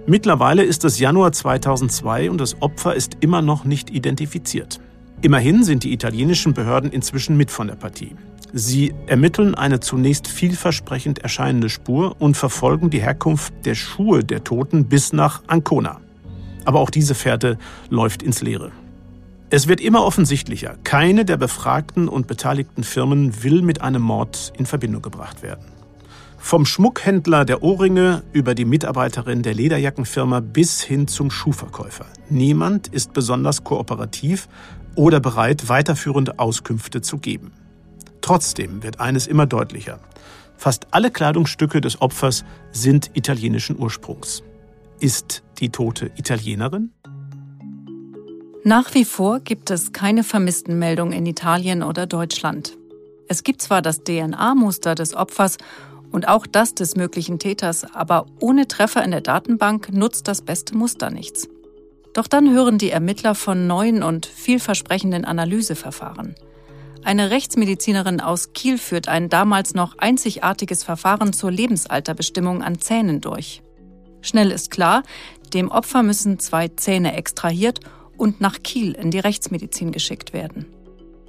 Mittlerweile ist es Januar 2002 und das Opfer ist immer noch nicht identifiziert. Immerhin sind die italienischen Behörden inzwischen mit von der Partie. Sie ermitteln eine zunächst vielversprechend erscheinende Spur und verfolgen die Herkunft der Schuhe der Toten bis nach Ancona. Aber auch diese Fährte läuft ins Leere. Es wird immer offensichtlicher, keine der befragten und beteiligten Firmen will mit einem Mord in Verbindung gebracht werden. Vom Schmuckhändler der Ohrringe über die Mitarbeiterin der Lederjackenfirma bis hin zum Schuhverkäufer. Niemand ist besonders kooperativ oder bereit, weiterführende Auskünfte zu geben. Trotzdem wird eines immer deutlicher. Fast alle Kleidungsstücke des Opfers sind italienischen Ursprungs. Ist die Tote Italienerin? Nach wie vor gibt es keine Vermisstenmeldung in Italien oder Deutschland. Es gibt zwar das DNA-Muster des Opfers und auch das des möglichen Täters, aber ohne Treffer in der Datenbank nutzt das beste Muster nichts. Doch dann hören die Ermittler von neuen und vielversprechenden Analyseverfahren. Eine Rechtsmedizinerin aus Kiel führt ein damals noch einzigartiges Verfahren zur Lebensalterbestimmung an Zähnen durch. Schnell ist klar, dem Opfer müssen zwei Zähne extrahiert und nach Kiel in die Rechtsmedizin geschickt werden.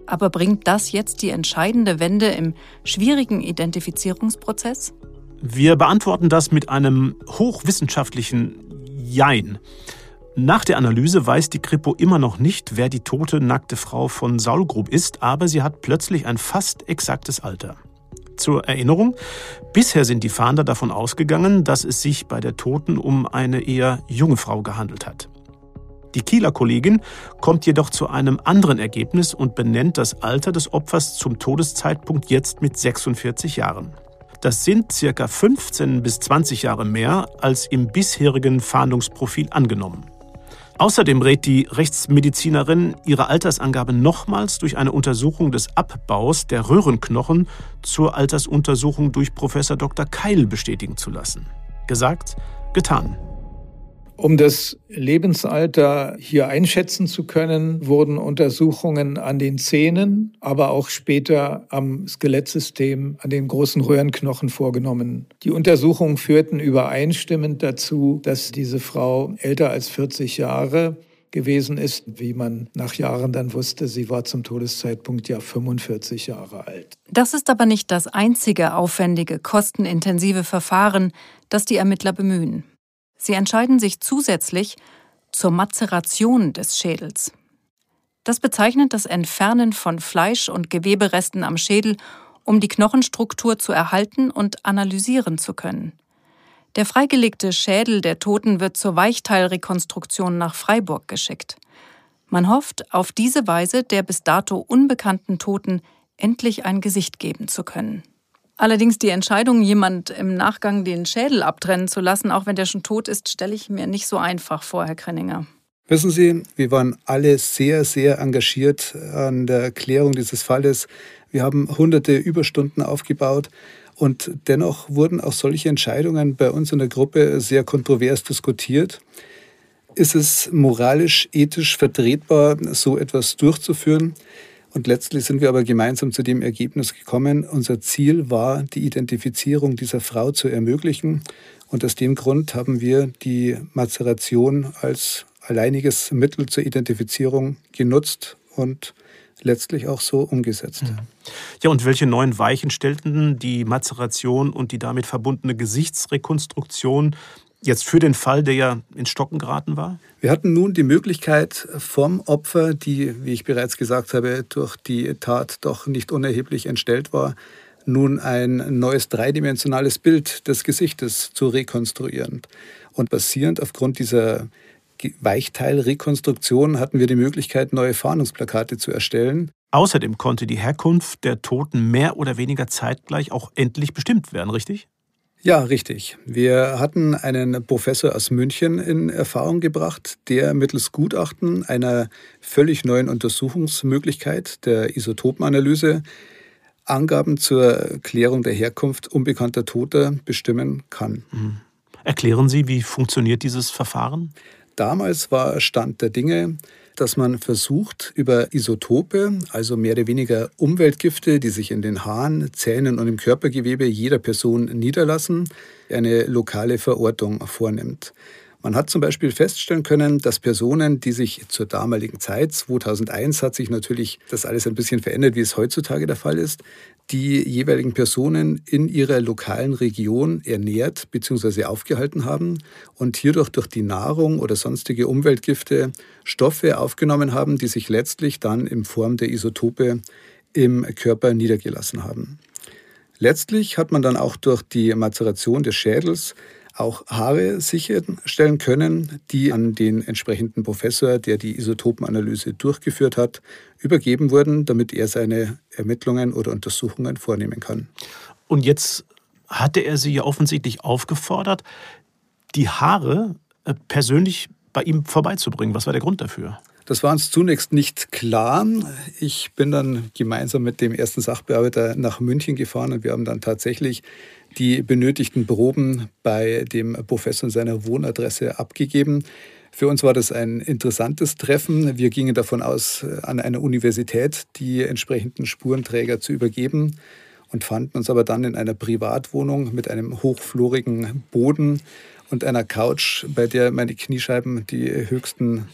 Aber bringt das jetzt die entscheidende Wende im schwierigen Identifizierungsprozess? Wir beantworten das mit einem hochwissenschaftlichen Jein. Nach der Analyse weiß die Kripo immer noch nicht, wer die tote, nackte Frau von Saulgrub ist, aber sie hat plötzlich ein fast exaktes Alter. Zur Erinnerung, bisher sind die Fahnder davon ausgegangen, dass es sich bei der Toten um eine eher junge Frau gehandelt hat. Die Kieler Kollegin kommt jedoch zu einem anderen Ergebnis und benennt das Alter des Opfers zum Todeszeitpunkt jetzt mit 46 Jahren. Das sind circa 15 bis 20 Jahre mehr als im bisherigen Fahndungsprofil angenommen. Außerdem rät die Rechtsmedizinerin, ihre Altersangabe nochmals durch eine Untersuchung des Abbaus der Röhrenknochen zur Altersuntersuchung durch Professor Dr. Keil bestätigen zu lassen. Gesagt, getan. Um das Lebensalter hier einschätzen zu können, wurden Untersuchungen an den Zähnen, aber auch später am Skelettsystem, an den großen Röhrenknochen vorgenommen. Die Untersuchungen führten übereinstimmend dazu, dass diese Frau älter als 40 Jahre gewesen ist, wie man nach Jahren dann wusste, sie war zum Todeszeitpunkt ja 45 Jahre alt. Das ist aber nicht das einzige aufwendige, kostenintensive Verfahren, das die Ermittler bemühen. Sie entscheiden sich zusätzlich zur Mazeration des Schädels. Das bezeichnet das Entfernen von Fleisch- und Geweberesten am Schädel, um die Knochenstruktur zu erhalten und analysieren zu können. Der freigelegte Schädel der Toten wird zur Weichteilrekonstruktion nach Freiburg geschickt. Man hofft, auf diese Weise der bis dato unbekannten Toten endlich ein Gesicht geben zu können. Allerdings die Entscheidung, jemand im Nachgang den Schädel abtrennen zu lassen, auch wenn der schon tot ist, stelle ich mir nicht so einfach vor, Herr Krenninger. Wissen Sie, wir waren alle sehr, sehr engagiert an der Klärung dieses Falles. Wir haben hunderte Überstunden aufgebaut und dennoch wurden auch solche Entscheidungen bei uns in der Gruppe sehr kontrovers diskutiert. Ist es moralisch, ethisch vertretbar, so etwas durchzuführen? Und letztlich sind wir aber gemeinsam zu dem Ergebnis gekommen, unser Ziel war, die Identifizierung dieser Frau zu ermöglichen. Und aus dem Grund haben wir die Mazeration als alleiniges Mittel zur Identifizierung genutzt und letztlich auch so umgesetzt. Mhm. Ja, und welche neuen Weichen stellten die Mazeration und die damit verbundene Gesichtsrekonstruktion Jetzt für den Fall, der ja ins Stocken geraten war? Wir hatten nun die Möglichkeit vom Opfer, die, wie ich bereits gesagt habe, durch die Tat doch nicht unerheblich entstellt war, nun ein neues dreidimensionales Bild des Gesichtes zu rekonstruieren. Und basierend aufgrund dieser Weichteilrekonstruktion hatten wir die Möglichkeit, neue Fahndungsplakate zu erstellen. Außerdem konnte die Herkunft der Toten mehr oder weniger zeitgleich auch endlich bestimmt werden, richtig? Ja, richtig. Wir hatten einen Professor aus München in Erfahrung gebracht, der mittels Gutachten einer völlig neuen Untersuchungsmöglichkeit der Isotopenanalyse Angaben zur Klärung der Herkunft unbekannter Toter bestimmen kann. Mhm. Erklären Sie, wie funktioniert dieses Verfahren? Damals war Stand der Dinge, dass man versucht, über Isotope, also mehr oder weniger Umweltgifte, die sich in den Haaren, Zähnen und im Körpergewebe jeder Person niederlassen, eine lokale Verortung vornimmt. Man hat zum Beispiel feststellen können, dass Personen, die sich zur damaligen Zeit, 2001 hat sich natürlich das alles ein bisschen verändert, wie es heutzutage der Fall ist, die jeweiligen Personen in ihrer lokalen Region ernährt bzw. aufgehalten haben und hierdurch durch die Nahrung oder sonstige Umweltgifte Stoffe aufgenommen haben, die sich letztlich dann in Form der Isotope im Körper niedergelassen haben. Letztlich hat man dann auch durch die Mazeration des Schädels auch Haare sicherstellen können, die an den entsprechenden Professor, der die Isotopenanalyse durchgeführt hat, übergeben wurden, damit er seine Ermittlungen oder Untersuchungen vornehmen kann. Und jetzt hatte er Sie ja offensichtlich aufgefordert, die Haare äh, persönlich bei ihm vorbeizubringen. Was war der Grund dafür? Das war uns zunächst nicht klar. Ich bin dann gemeinsam mit dem ersten Sachbearbeiter nach München gefahren und wir haben dann tatsächlich die benötigten Proben bei dem Professor in seiner Wohnadresse abgegeben. Für uns war das ein interessantes Treffen. Wir gingen davon aus, an einer Universität die entsprechenden Spurenträger zu übergeben und fanden uns aber dann in einer Privatwohnung mit einem hochflorigen Boden und einer Couch, bei der meine Kniescheiben die höchsten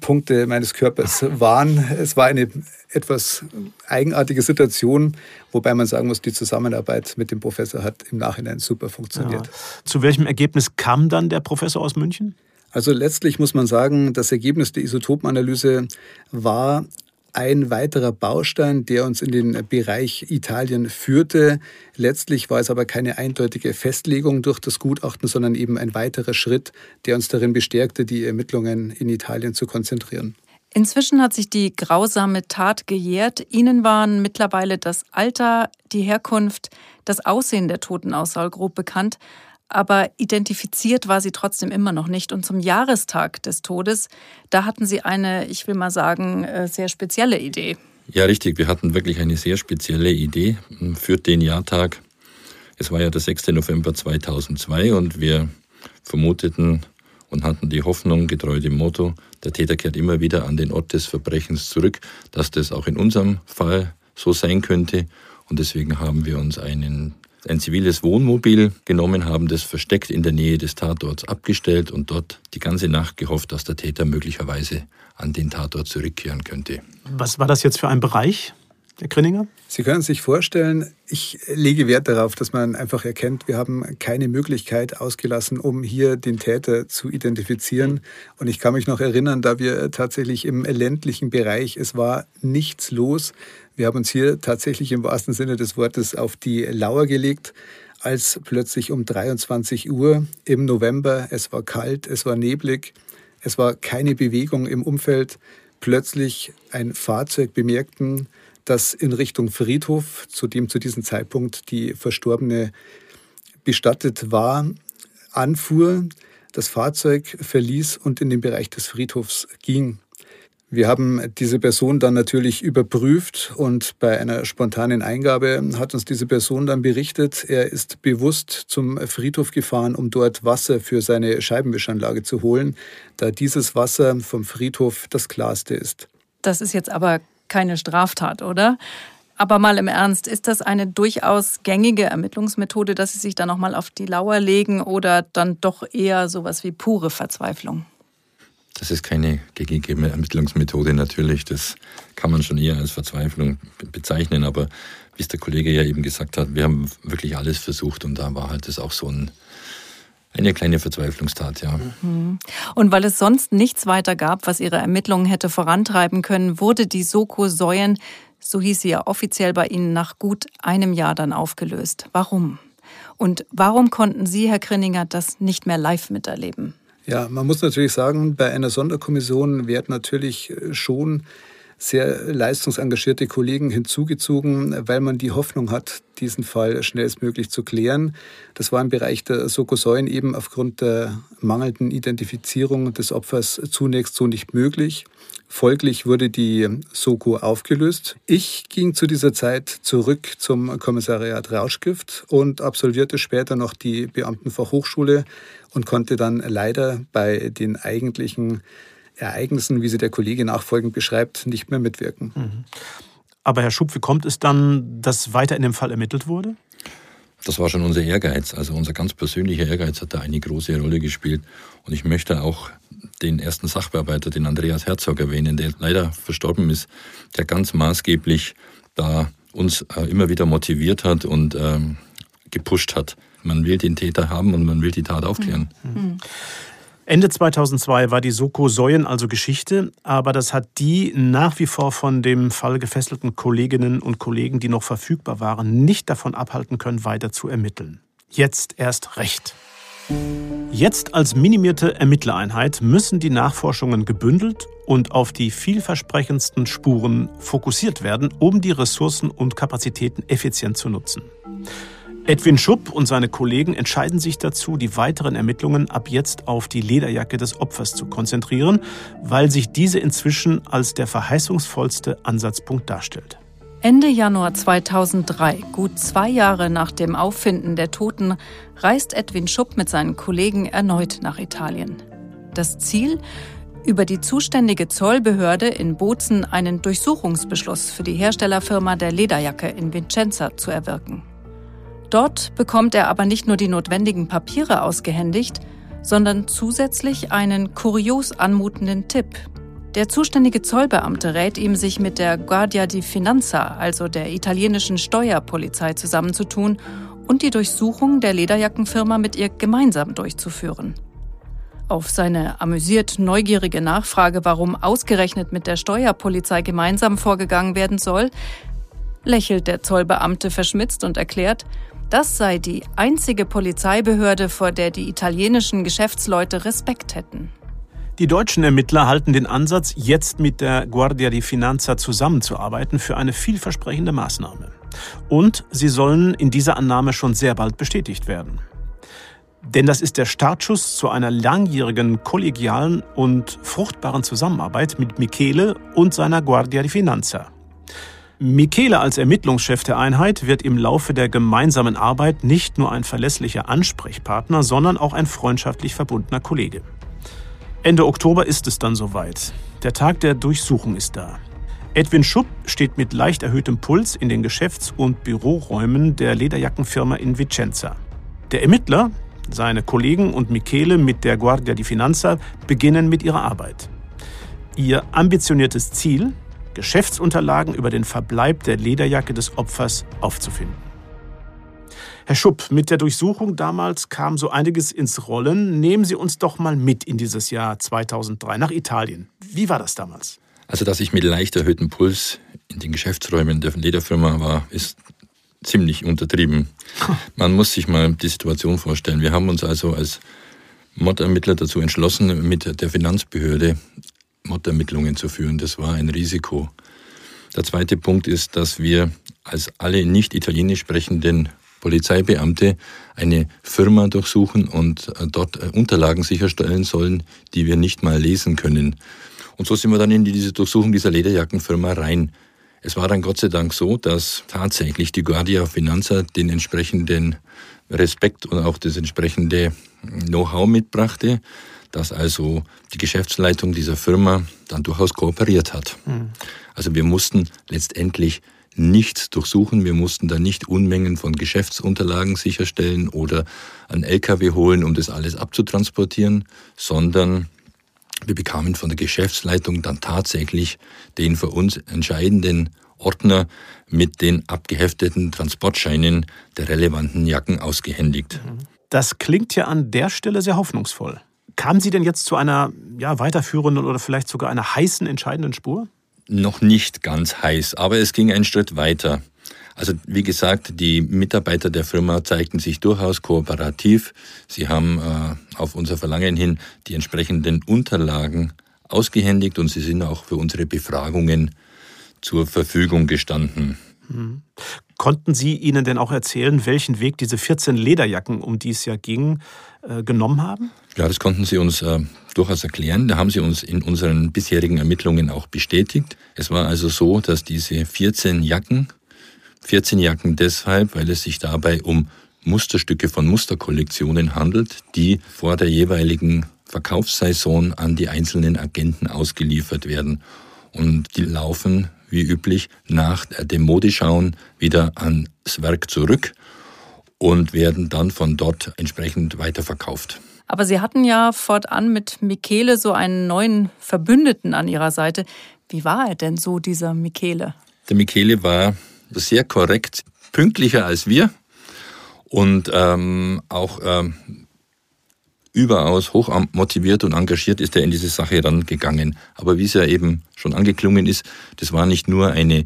Punkte meines Körpers waren. Es war eine etwas eigenartige Situation, wobei man sagen muss, die Zusammenarbeit mit dem Professor hat im Nachhinein super funktioniert. Ja. Zu welchem Ergebnis kam dann der Professor aus München? Also letztlich muss man sagen, das Ergebnis der Isotopenanalyse war ein weiterer Baustein, der uns in den Bereich Italien führte. Letztlich war es aber keine eindeutige Festlegung durch das Gutachten, sondern eben ein weiterer Schritt, der uns darin bestärkte, die Ermittlungen in Italien zu konzentrieren. Inzwischen hat sich die grausame Tat gejährt. Ihnen waren mittlerweile das Alter, die Herkunft, das Aussehen der Toten aus Saulgrob bekannt aber identifiziert war sie trotzdem immer noch nicht. Und zum Jahrestag des Todes, da hatten Sie eine, ich will mal sagen, äh, sehr spezielle Idee. Ja, richtig. Wir hatten wirklich eine sehr spezielle Idee für den Jahrtag. Es war ja der 6. November 2002 und wir vermuteten und hatten die Hoffnung, getreu dem Motto, der Täter kehrt immer wieder an den Ort des Verbrechens zurück, dass das auch in unserem Fall so sein könnte. Und deswegen haben wir uns einen ein ziviles Wohnmobil genommen, haben das versteckt in der Nähe des Tatorts abgestellt und dort die ganze Nacht gehofft, dass der Täter möglicherweise an den Tatort zurückkehren könnte. Was war das jetzt für ein Bereich? Herr Grinninger? Sie können sich vorstellen, ich lege Wert darauf, dass man einfach erkennt, wir haben keine Möglichkeit ausgelassen, um hier den Täter zu identifizieren. Und ich kann mich noch erinnern, da wir tatsächlich im ländlichen Bereich, es war nichts los. Wir haben uns hier tatsächlich im wahrsten Sinne des Wortes auf die Lauer gelegt, als plötzlich um 23 Uhr im November, es war kalt, es war neblig, es war keine Bewegung im Umfeld, plötzlich ein Fahrzeug bemerkten, das in Richtung Friedhof, zu dem zu diesem Zeitpunkt die Verstorbene bestattet war, anfuhr, das Fahrzeug verließ und in den Bereich des Friedhofs ging. Wir haben diese Person dann natürlich überprüft und bei einer spontanen Eingabe hat uns diese Person dann berichtet, er ist bewusst zum Friedhof gefahren, um dort Wasser für seine Scheibenwischanlage zu holen, da dieses Wasser vom Friedhof das klarste ist. Das ist jetzt aber keine Straftat, oder? Aber mal im Ernst, ist das eine durchaus gängige Ermittlungsmethode, dass Sie sich da nochmal auf die Lauer legen oder dann doch eher sowas wie pure Verzweiflung? Das ist keine gegebene Ermittlungsmethode natürlich. Das kann man schon eher als Verzweiflung bezeichnen. Aber wie es der Kollege ja eben gesagt hat, wir haben wirklich alles versucht und da war halt das auch so ein, eine kleine Verzweiflungstat, ja. Mhm. Und weil es sonst nichts weiter gab, was ihre Ermittlungen hätte vorantreiben können, wurde die Soko Säuen, so hieß sie ja offiziell bei Ihnen, nach gut einem Jahr dann aufgelöst. Warum? Und warum konnten Sie, Herr Grinninger, das nicht mehr live miterleben? Ja, man muss natürlich sagen, bei einer Sonderkommission wird natürlich äh, schon sehr leistungsengagierte Kollegen hinzugezogen, weil man die Hoffnung hat, diesen Fall schnellstmöglich zu klären. Das war im Bereich der Sokosäuen eben aufgrund der mangelnden Identifizierung des Opfers zunächst so nicht möglich. Folglich wurde die Soko aufgelöst. Ich ging zu dieser Zeit zurück zum Kommissariat Rauschgift und absolvierte später noch die Beamtenfachhochschule und konnte dann leider bei den eigentlichen Ereignissen, wie sie der Kollege nachfolgend beschreibt, nicht mehr mitwirken. Mhm. Aber Herr Schub, wie kommt es dann, dass weiter in dem Fall ermittelt wurde? Das war schon unser Ehrgeiz. Also unser ganz persönlicher Ehrgeiz hat da eine große Rolle gespielt. Und ich möchte auch den ersten Sachbearbeiter, den Andreas Herzog, erwähnen, der leider verstorben ist, der ganz maßgeblich da uns äh, immer wieder motiviert hat und ähm, gepusht hat. Man will den Täter haben und man will die Tat aufklären. Mhm. Ende 2002 war die Soko Säuen also Geschichte, aber das hat die nach wie vor von dem Fall gefesselten Kolleginnen und Kollegen, die noch verfügbar waren, nicht davon abhalten können, weiter zu ermitteln. Jetzt erst recht. Jetzt als minimierte Ermittlereinheit müssen die Nachforschungen gebündelt und auf die vielversprechendsten Spuren fokussiert werden, um die Ressourcen und Kapazitäten effizient zu nutzen. Edwin Schupp und seine Kollegen entscheiden sich dazu, die weiteren Ermittlungen ab jetzt auf die Lederjacke des Opfers zu konzentrieren, weil sich diese inzwischen als der verheißungsvollste Ansatzpunkt darstellt. Ende Januar 2003, gut zwei Jahre nach dem Auffinden der Toten, reist Edwin Schupp mit seinen Kollegen erneut nach Italien. Das Ziel? Über die zuständige Zollbehörde in Bozen einen Durchsuchungsbeschluss für die Herstellerfirma der Lederjacke in Vicenza zu erwirken. Dort bekommt er aber nicht nur die notwendigen Papiere ausgehändigt, sondern zusätzlich einen kurios anmutenden Tipp. Der zuständige Zollbeamte rät ihm, sich mit der Guardia di Finanza, also der italienischen Steuerpolizei, zusammenzutun und die Durchsuchung der Lederjackenfirma mit ihr gemeinsam durchzuführen. Auf seine amüsiert neugierige Nachfrage, warum ausgerechnet mit der Steuerpolizei gemeinsam vorgegangen werden soll, lächelt der Zollbeamte verschmitzt und erklärt, das sei die einzige Polizeibehörde, vor der die italienischen Geschäftsleute Respekt hätten. Die deutschen Ermittler halten den Ansatz, jetzt mit der Guardia di Finanza zusammenzuarbeiten, für eine vielversprechende Maßnahme. Und sie sollen in dieser Annahme schon sehr bald bestätigt werden. Denn das ist der Startschuss zu einer langjährigen kollegialen und fruchtbaren Zusammenarbeit mit Michele und seiner Guardia di Finanza. Michele als Ermittlungschef der Einheit wird im Laufe der gemeinsamen Arbeit nicht nur ein verlässlicher Ansprechpartner, sondern auch ein freundschaftlich verbundener Kollege. Ende Oktober ist es dann soweit. Der Tag der Durchsuchung ist da. Edwin Schupp steht mit leicht erhöhtem Puls in den Geschäfts- und Büroräumen der Lederjackenfirma in Vicenza. Der Ermittler, seine Kollegen und Michele mit der Guardia di Finanza beginnen mit ihrer Arbeit. Ihr ambitioniertes Ziel, Geschäftsunterlagen über den Verbleib der Lederjacke des Opfers aufzufinden. Herr Schupp, mit der Durchsuchung damals kam so einiges ins Rollen. Nehmen Sie uns doch mal mit in dieses Jahr 2003 nach Italien. Wie war das damals? Also, dass ich mit leicht erhöhtem Puls in den Geschäftsräumen der Lederfirma war, ist ziemlich untertrieben. Man muss sich mal die Situation vorstellen. Wir haben uns also als Mordermittler dazu entschlossen, mit der Finanzbehörde Mordermittlungen zu führen. Das war ein Risiko. Der zweite Punkt ist, dass wir als alle nicht italienisch sprechenden Polizeibeamte eine Firma durchsuchen und äh, dort äh, Unterlagen sicherstellen sollen, die wir nicht mal lesen können. Und so sind wir dann in diese Durchsuchung dieser Lederjackenfirma rein. Es war dann Gott sei Dank so, dass tatsächlich die Guardia Finanza den entsprechenden Respekt und auch das entsprechende Know-how mitbrachte, dass also die Geschäftsleitung dieser Firma dann durchaus kooperiert hat. Mhm. Also wir mussten letztendlich nichts durchsuchen. Wir mussten da nicht Unmengen von Geschäftsunterlagen sicherstellen oder einen LKW holen, um das alles abzutransportieren, sondern wir bekamen von der Geschäftsleitung dann tatsächlich den für uns entscheidenden Ordner mit den abgehefteten Transportscheinen der relevanten Jacken ausgehändigt. Das klingt ja an der Stelle sehr hoffnungsvoll. Kamen Sie denn jetzt zu einer ja, weiterführenden oder vielleicht sogar einer heißen, entscheidenden Spur? Noch nicht ganz heiß, aber es ging einen Schritt weiter. Also wie gesagt, die Mitarbeiter der Firma zeigten sich durchaus kooperativ. Sie haben äh, auf unser Verlangen hin die entsprechenden Unterlagen ausgehändigt und sie sind auch für unsere Befragungen zur Verfügung gestanden. Mhm. Konnten Sie ihnen denn auch erzählen, welchen Weg diese 14 Lederjacken, um die es ja ging, äh, genommen haben? Ja, das konnten sie uns äh, durchaus erklären. Da haben sie uns in unseren bisherigen Ermittlungen auch bestätigt. Es war also so, dass diese 14 Jacken 14 Jacken deshalb, weil es sich dabei um Musterstücke von Musterkollektionen handelt, die vor der jeweiligen Verkaufssaison an die einzelnen Agenten ausgeliefert werden. Und die laufen, wie üblich, nach dem Modeschauen wieder ans Werk zurück und werden dann von dort entsprechend weiterverkauft. Aber Sie hatten ja fortan mit Michele so einen neuen Verbündeten an Ihrer Seite. Wie war er denn so, dieser Michele? Der Michele war sehr korrekt, pünktlicher als wir und ähm, auch ähm, überaus hoch motiviert und engagiert ist er in diese Sache dann gegangen. Aber wie es ja eben schon angeklungen ist, das war nicht nur eine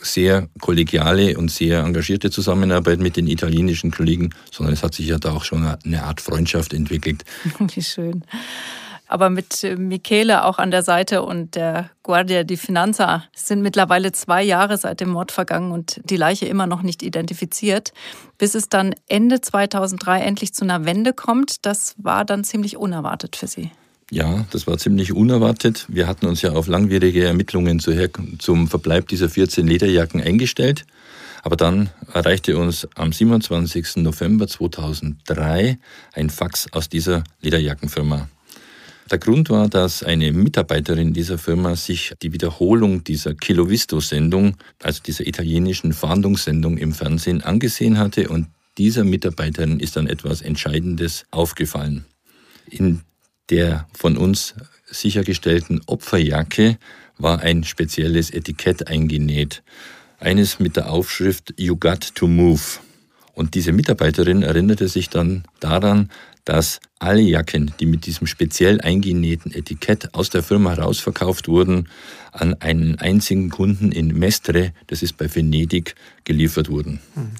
sehr kollegiale und sehr engagierte Zusammenarbeit mit den italienischen Kollegen, sondern es hat sich ja da auch schon eine Art Freundschaft entwickelt. Wie schön aber mit äh, Michele auch an der Seite und der Guardia di Finanza sind mittlerweile zwei Jahre seit dem Mord vergangen und die Leiche immer noch nicht identifiziert. Bis es dann Ende 2003 endlich zu einer Wende kommt, das war dann ziemlich unerwartet für Sie. Ja, das war ziemlich unerwartet. Wir hatten uns ja auf langwierige Ermittlungen zum Verbleib dieser 14 Lederjacken eingestellt. Aber dann erreichte uns am 27. November 2003 ein Fax aus dieser Lederjackenfirma. Der Grund war, dass eine Mitarbeiterin dieser Firma sich die Wiederholung dieser Kilovisto-Sendung, also dieser italienischen Fahndungssendung im Fernsehen, angesehen hatte und dieser Mitarbeiterin ist dann etwas Entscheidendes aufgefallen. In der von uns sichergestellten Opferjacke war ein spezielles Etikett eingenäht. Eines mit der Aufschrift You Got to Move. Und diese Mitarbeiterin erinnerte sich dann daran, dass alle Jacken, die mit diesem speziell eingenähten Etikett aus der Firma herausverkauft wurden, an einen einzigen Kunden in Mestre, das ist bei Venedig, geliefert wurden. Hm.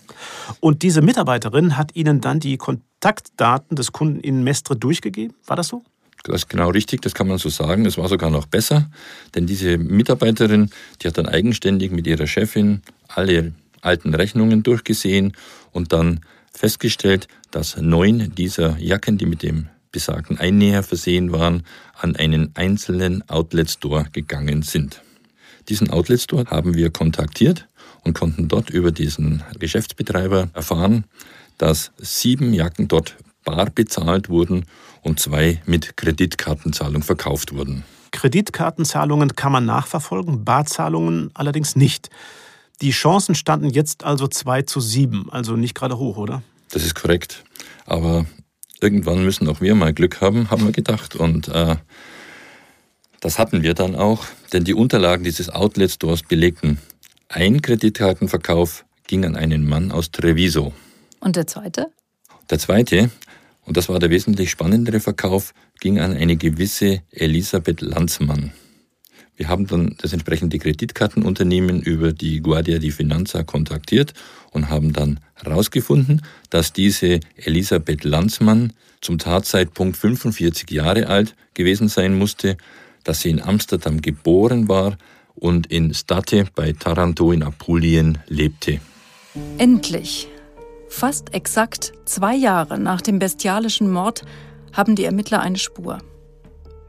Und diese Mitarbeiterin hat Ihnen dann die Kontaktdaten des Kunden in Mestre durchgegeben? War das so? Das ist genau richtig, das kann man so sagen. Es war sogar noch besser, denn diese Mitarbeiterin, die hat dann eigenständig mit ihrer Chefin alle alten Rechnungen durchgesehen und dann festgestellt, dass neun dieser Jacken, die mit dem besagten Einnäher versehen waren, an einen einzelnen Outlet Store gegangen sind. Diesen Outlet Store haben wir kontaktiert und konnten dort über diesen Geschäftsbetreiber erfahren, dass sieben Jacken dort bar bezahlt wurden und zwei mit Kreditkartenzahlung verkauft wurden. Kreditkartenzahlungen kann man nachverfolgen, Barzahlungen allerdings nicht. Die Chancen standen jetzt also 2 zu 7, also nicht gerade hoch, oder? Das ist korrekt. Aber irgendwann müssen auch wir mal Glück haben, haben wir gedacht. Und äh, das hatten wir dann auch, denn die Unterlagen dieses Outlet-Stores belegten, ein Kreditkartenverkauf ging an einen Mann aus Treviso. Und der zweite? Der zweite, und das war der wesentlich spannendere Verkauf, ging an eine gewisse Elisabeth Lanzmann. Wir haben dann das entsprechende Kreditkartenunternehmen über die Guardia di Finanza kontaktiert und haben dann herausgefunden, dass diese Elisabeth Lanzmann zum Tatzeitpunkt 45 Jahre alt gewesen sein musste, dass sie in Amsterdam geboren war und in State bei Taranto in Apulien lebte. Endlich! Fast exakt zwei Jahre nach dem bestialischen Mord haben die Ermittler eine Spur.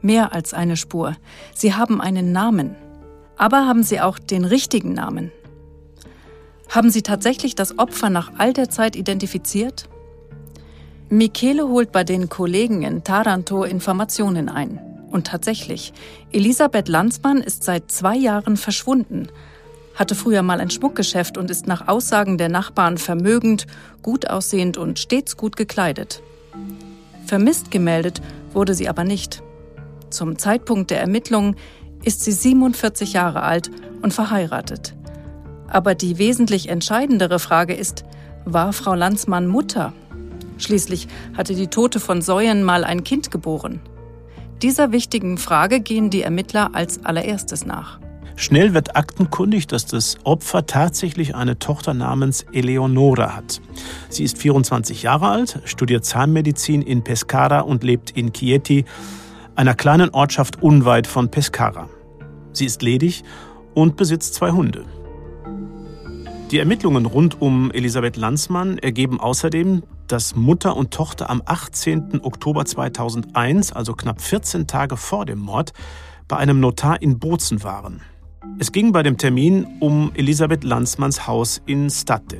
Mehr als eine Spur. Sie haben einen Namen. Aber haben sie auch den richtigen Namen? Haben sie tatsächlich das Opfer nach all der Zeit identifiziert? Michele holt bei den Kollegen in Taranto Informationen ein. Und tatsächlich, Elisabeth Landsmann ist seit zwei Jahren verschwunden, hatte früher mal ein Schmuckgeschäft und ist nach Aussagen der Nachbarn vermögend, gut aussehend und stets gut gekleidet. Vermisst gemeldet wurde sie aber nicht. Zum Zeitpunkt der Ermittlungen ist sie 47 Jahre alt und verheiratet. Aber die wesentlich entscheidendere Frage ist, war Frau Landsmann Mutter? Schließlich hatte die Tote von Säuen mal ein Kind geboren. Dieser wichtigen Frage gehen die Ermittler als allererstes nach. Schnell wird aktenkundig, dass das Opfer tatsächlich eine Tochter namens Eleonora hat. Sie ist 24 Jahre alt, studiert Zahnmedizin in Pescara und lebt in Chieti, einer kleinen Ortschaft unweit von Pescara. Sie ist ledig und besitzt zwei Hunde. Die Ermittlungen rund um Elisabeth Landsmann ergeben außerdem, dass Mutter und Tochter am 18. Oktober 2001, also knapp 14 Tage vor dem Mord, bei einem Notar in Bozen waren. Es ging bei dem Termin um Elisabeth Landsmanns Haus in Statte.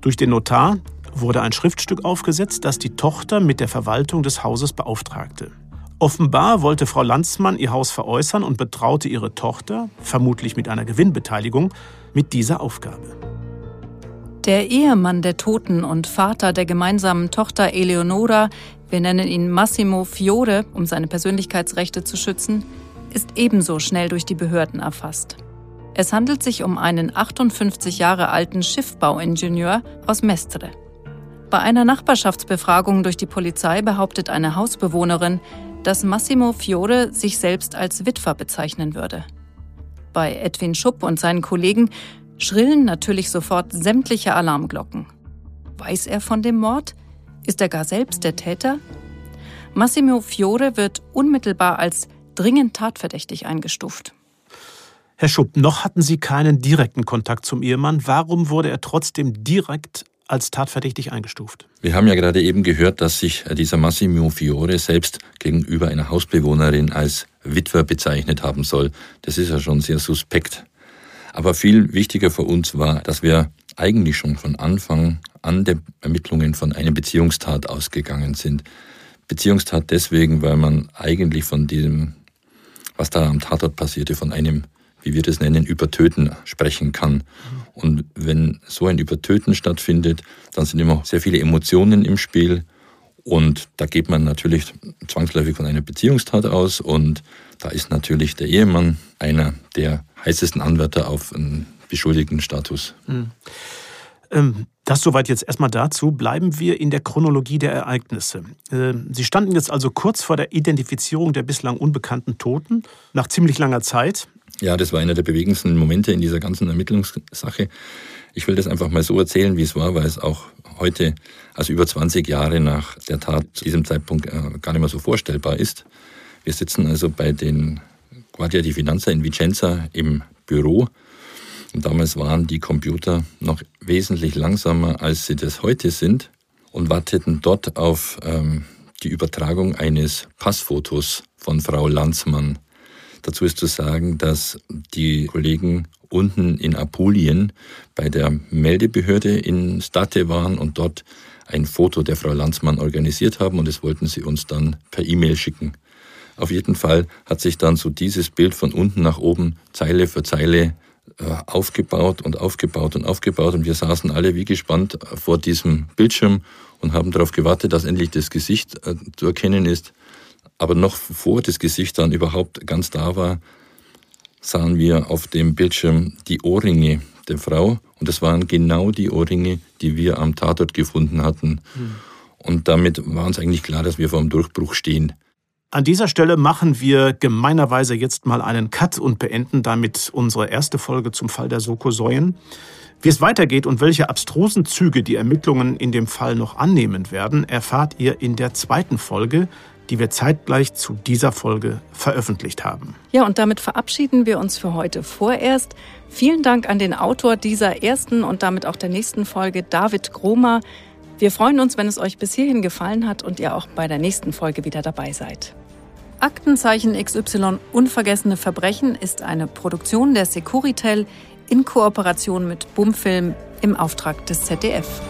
Durch den Notar wurde ein Schriftstück aufgesetzt, das die Tochter mit der Verwaltung des Hauses beauftragte. Offenbar wollte Frau Landsmann ihr Haus veräußern und betraute ihre Tochter, vermutlich mit einer Gewinnbeteiligung, mit dieser Aufgabe. Der Ehemann der Toten und Vater der gemeinsamen Tochter Eleonora, wir nennen ihn Massimo Fiore, um seine Persönlichkeitsrechte zu schützen, ist ebenso schnell durch die Behörden erfasst. Es handelt sich um einen 58 Jahre alten Schiffbauingenieur aus Mestre. Bei einer Nachbarschaftsbefragung durch die Polizei behauptet eine Hausbewohnerin, dass Massimo Fiore sich selbst als Witwer bezeichnen würde. Bei Edwin Schupp und seinen Kollegen schrillen natürlich sofort sämtliche Alarmglocken. Weiß er von dem Mord? Ist er gar selbst der Täter? Massimo Fiore wird unmittelbar als dringend tatverdächtig eingestuft. Herr Schupp, noch hatten Sie keinen direkten Kontakt zum Ehemann. Warum wurde er trotzdem direkt als tatverdächtig eingestuft? Wir haben ja gerade eben gehört, dass sich dieser Massimo Fiore selbst gegenüber einer Hausbewohnerin als Witwer bezeichnet haben soll. Das ist ja schon sehr suspekt. Aber viel wichtiger für uns war, dass wir eigentlich schon von Anfang an der Ermittlungen von einer Beziehungstat ausgegangen sind. Beziehungstat deswegen, weil man eigentlich von diesem, was da am Tatort passierte, von einem, wie wir das nennen, Übertöten sprechen kann. Und wenn so ein Übertöten stattfindet, dann sind immer sehr viele Emotionen im Spiel. Und da geht man natürlich zwangsläufig von einer Beziehungstat aus. Und da ist natürlich der Ehemann einer der heißesten Anwärter auf einen beschuldigten Status. Mhm. Ähm, das soweit jetzt erstmal dazu. Bleiben wir in der Chronologie der Ereignisse. Ähm, Sie standen jetzt also kurz vor der Identifizierung der bislang unbekannten Toten, nach ziemlich langer Zeit. Ja, das war einer der bewegendsten Momente in dieser ganzen Ermittlungssache. Ich will das einfach mal so erzählen, wie es war, weil es auch heute, also über 20 Jahre nach der Tat, zu diesem Zeitpunkt äh, gar nicht mehr so vorstellbar ist. Wir sitzen also bei den Guardia di Finanza in Vicenza im Büro. Und damals waren die Computer noch wesentlich langsamer, als sie das heute sind und warteten dort auf ähm, die Übertragung eines Passfotos von Frau Landsmann. Dazu ist zu sagen, dass die Kollegen unten in Apulien bei der Meldebehörde in State waren und dort ein Foto der Frau Landsmann organisiert haben und das wollten sie uns dann per E-Mail schicken. Auf jeden Fall hat sich dann so dieses Bild von unten nach oben Zeile für Zeile äh, aufgebaut und aufgebaut und aufgebaut und wir saßen alle wie gespannt vor diesem Bildschirm und haben darauf gewartet, dass endlich das Gesicht äh, zu erkennen ist. Aber noch bevor das Gesicht dann überhaupt ganz da war, sahen wir auf dem Bildschirm die Ohrringe der Frau und das waren genau die Ohrringe, die wir am Tatort gefunden hatten. Mhm. Und damit war uns eigentlich klar, dass wir vor dem Durchbruch stehen. An dieser Stelle machen wir gemeinerweise jetzt mal einen Cut und beenden damit unsere erste Folge zum Fall der Soko-Säuen. Wie es weitergeht und welche abstrusen Züge die Ermittlungen in dem Fall noch annehmen werden, erfahrt ihr in der zweiten Folge, die wir zeitgleich zu dieser Folge veröffentlicht haben. Ja, und damit verabschieden wir uns für heute vorerst. Vielen Dank an den Autor dieser ersten und damit auch der nächsten Folge, David Gromer. Wir freuen uns, wenn es euch bis hierhin gefallen hat und ihr auch bei der nächsten Folge wieder dabei seid. Aktenzeichen XY Unvergessene Verbrechen ist eine Produktion der Securitel in Kooperation mit Bumfilm im Auftrag des ZDF.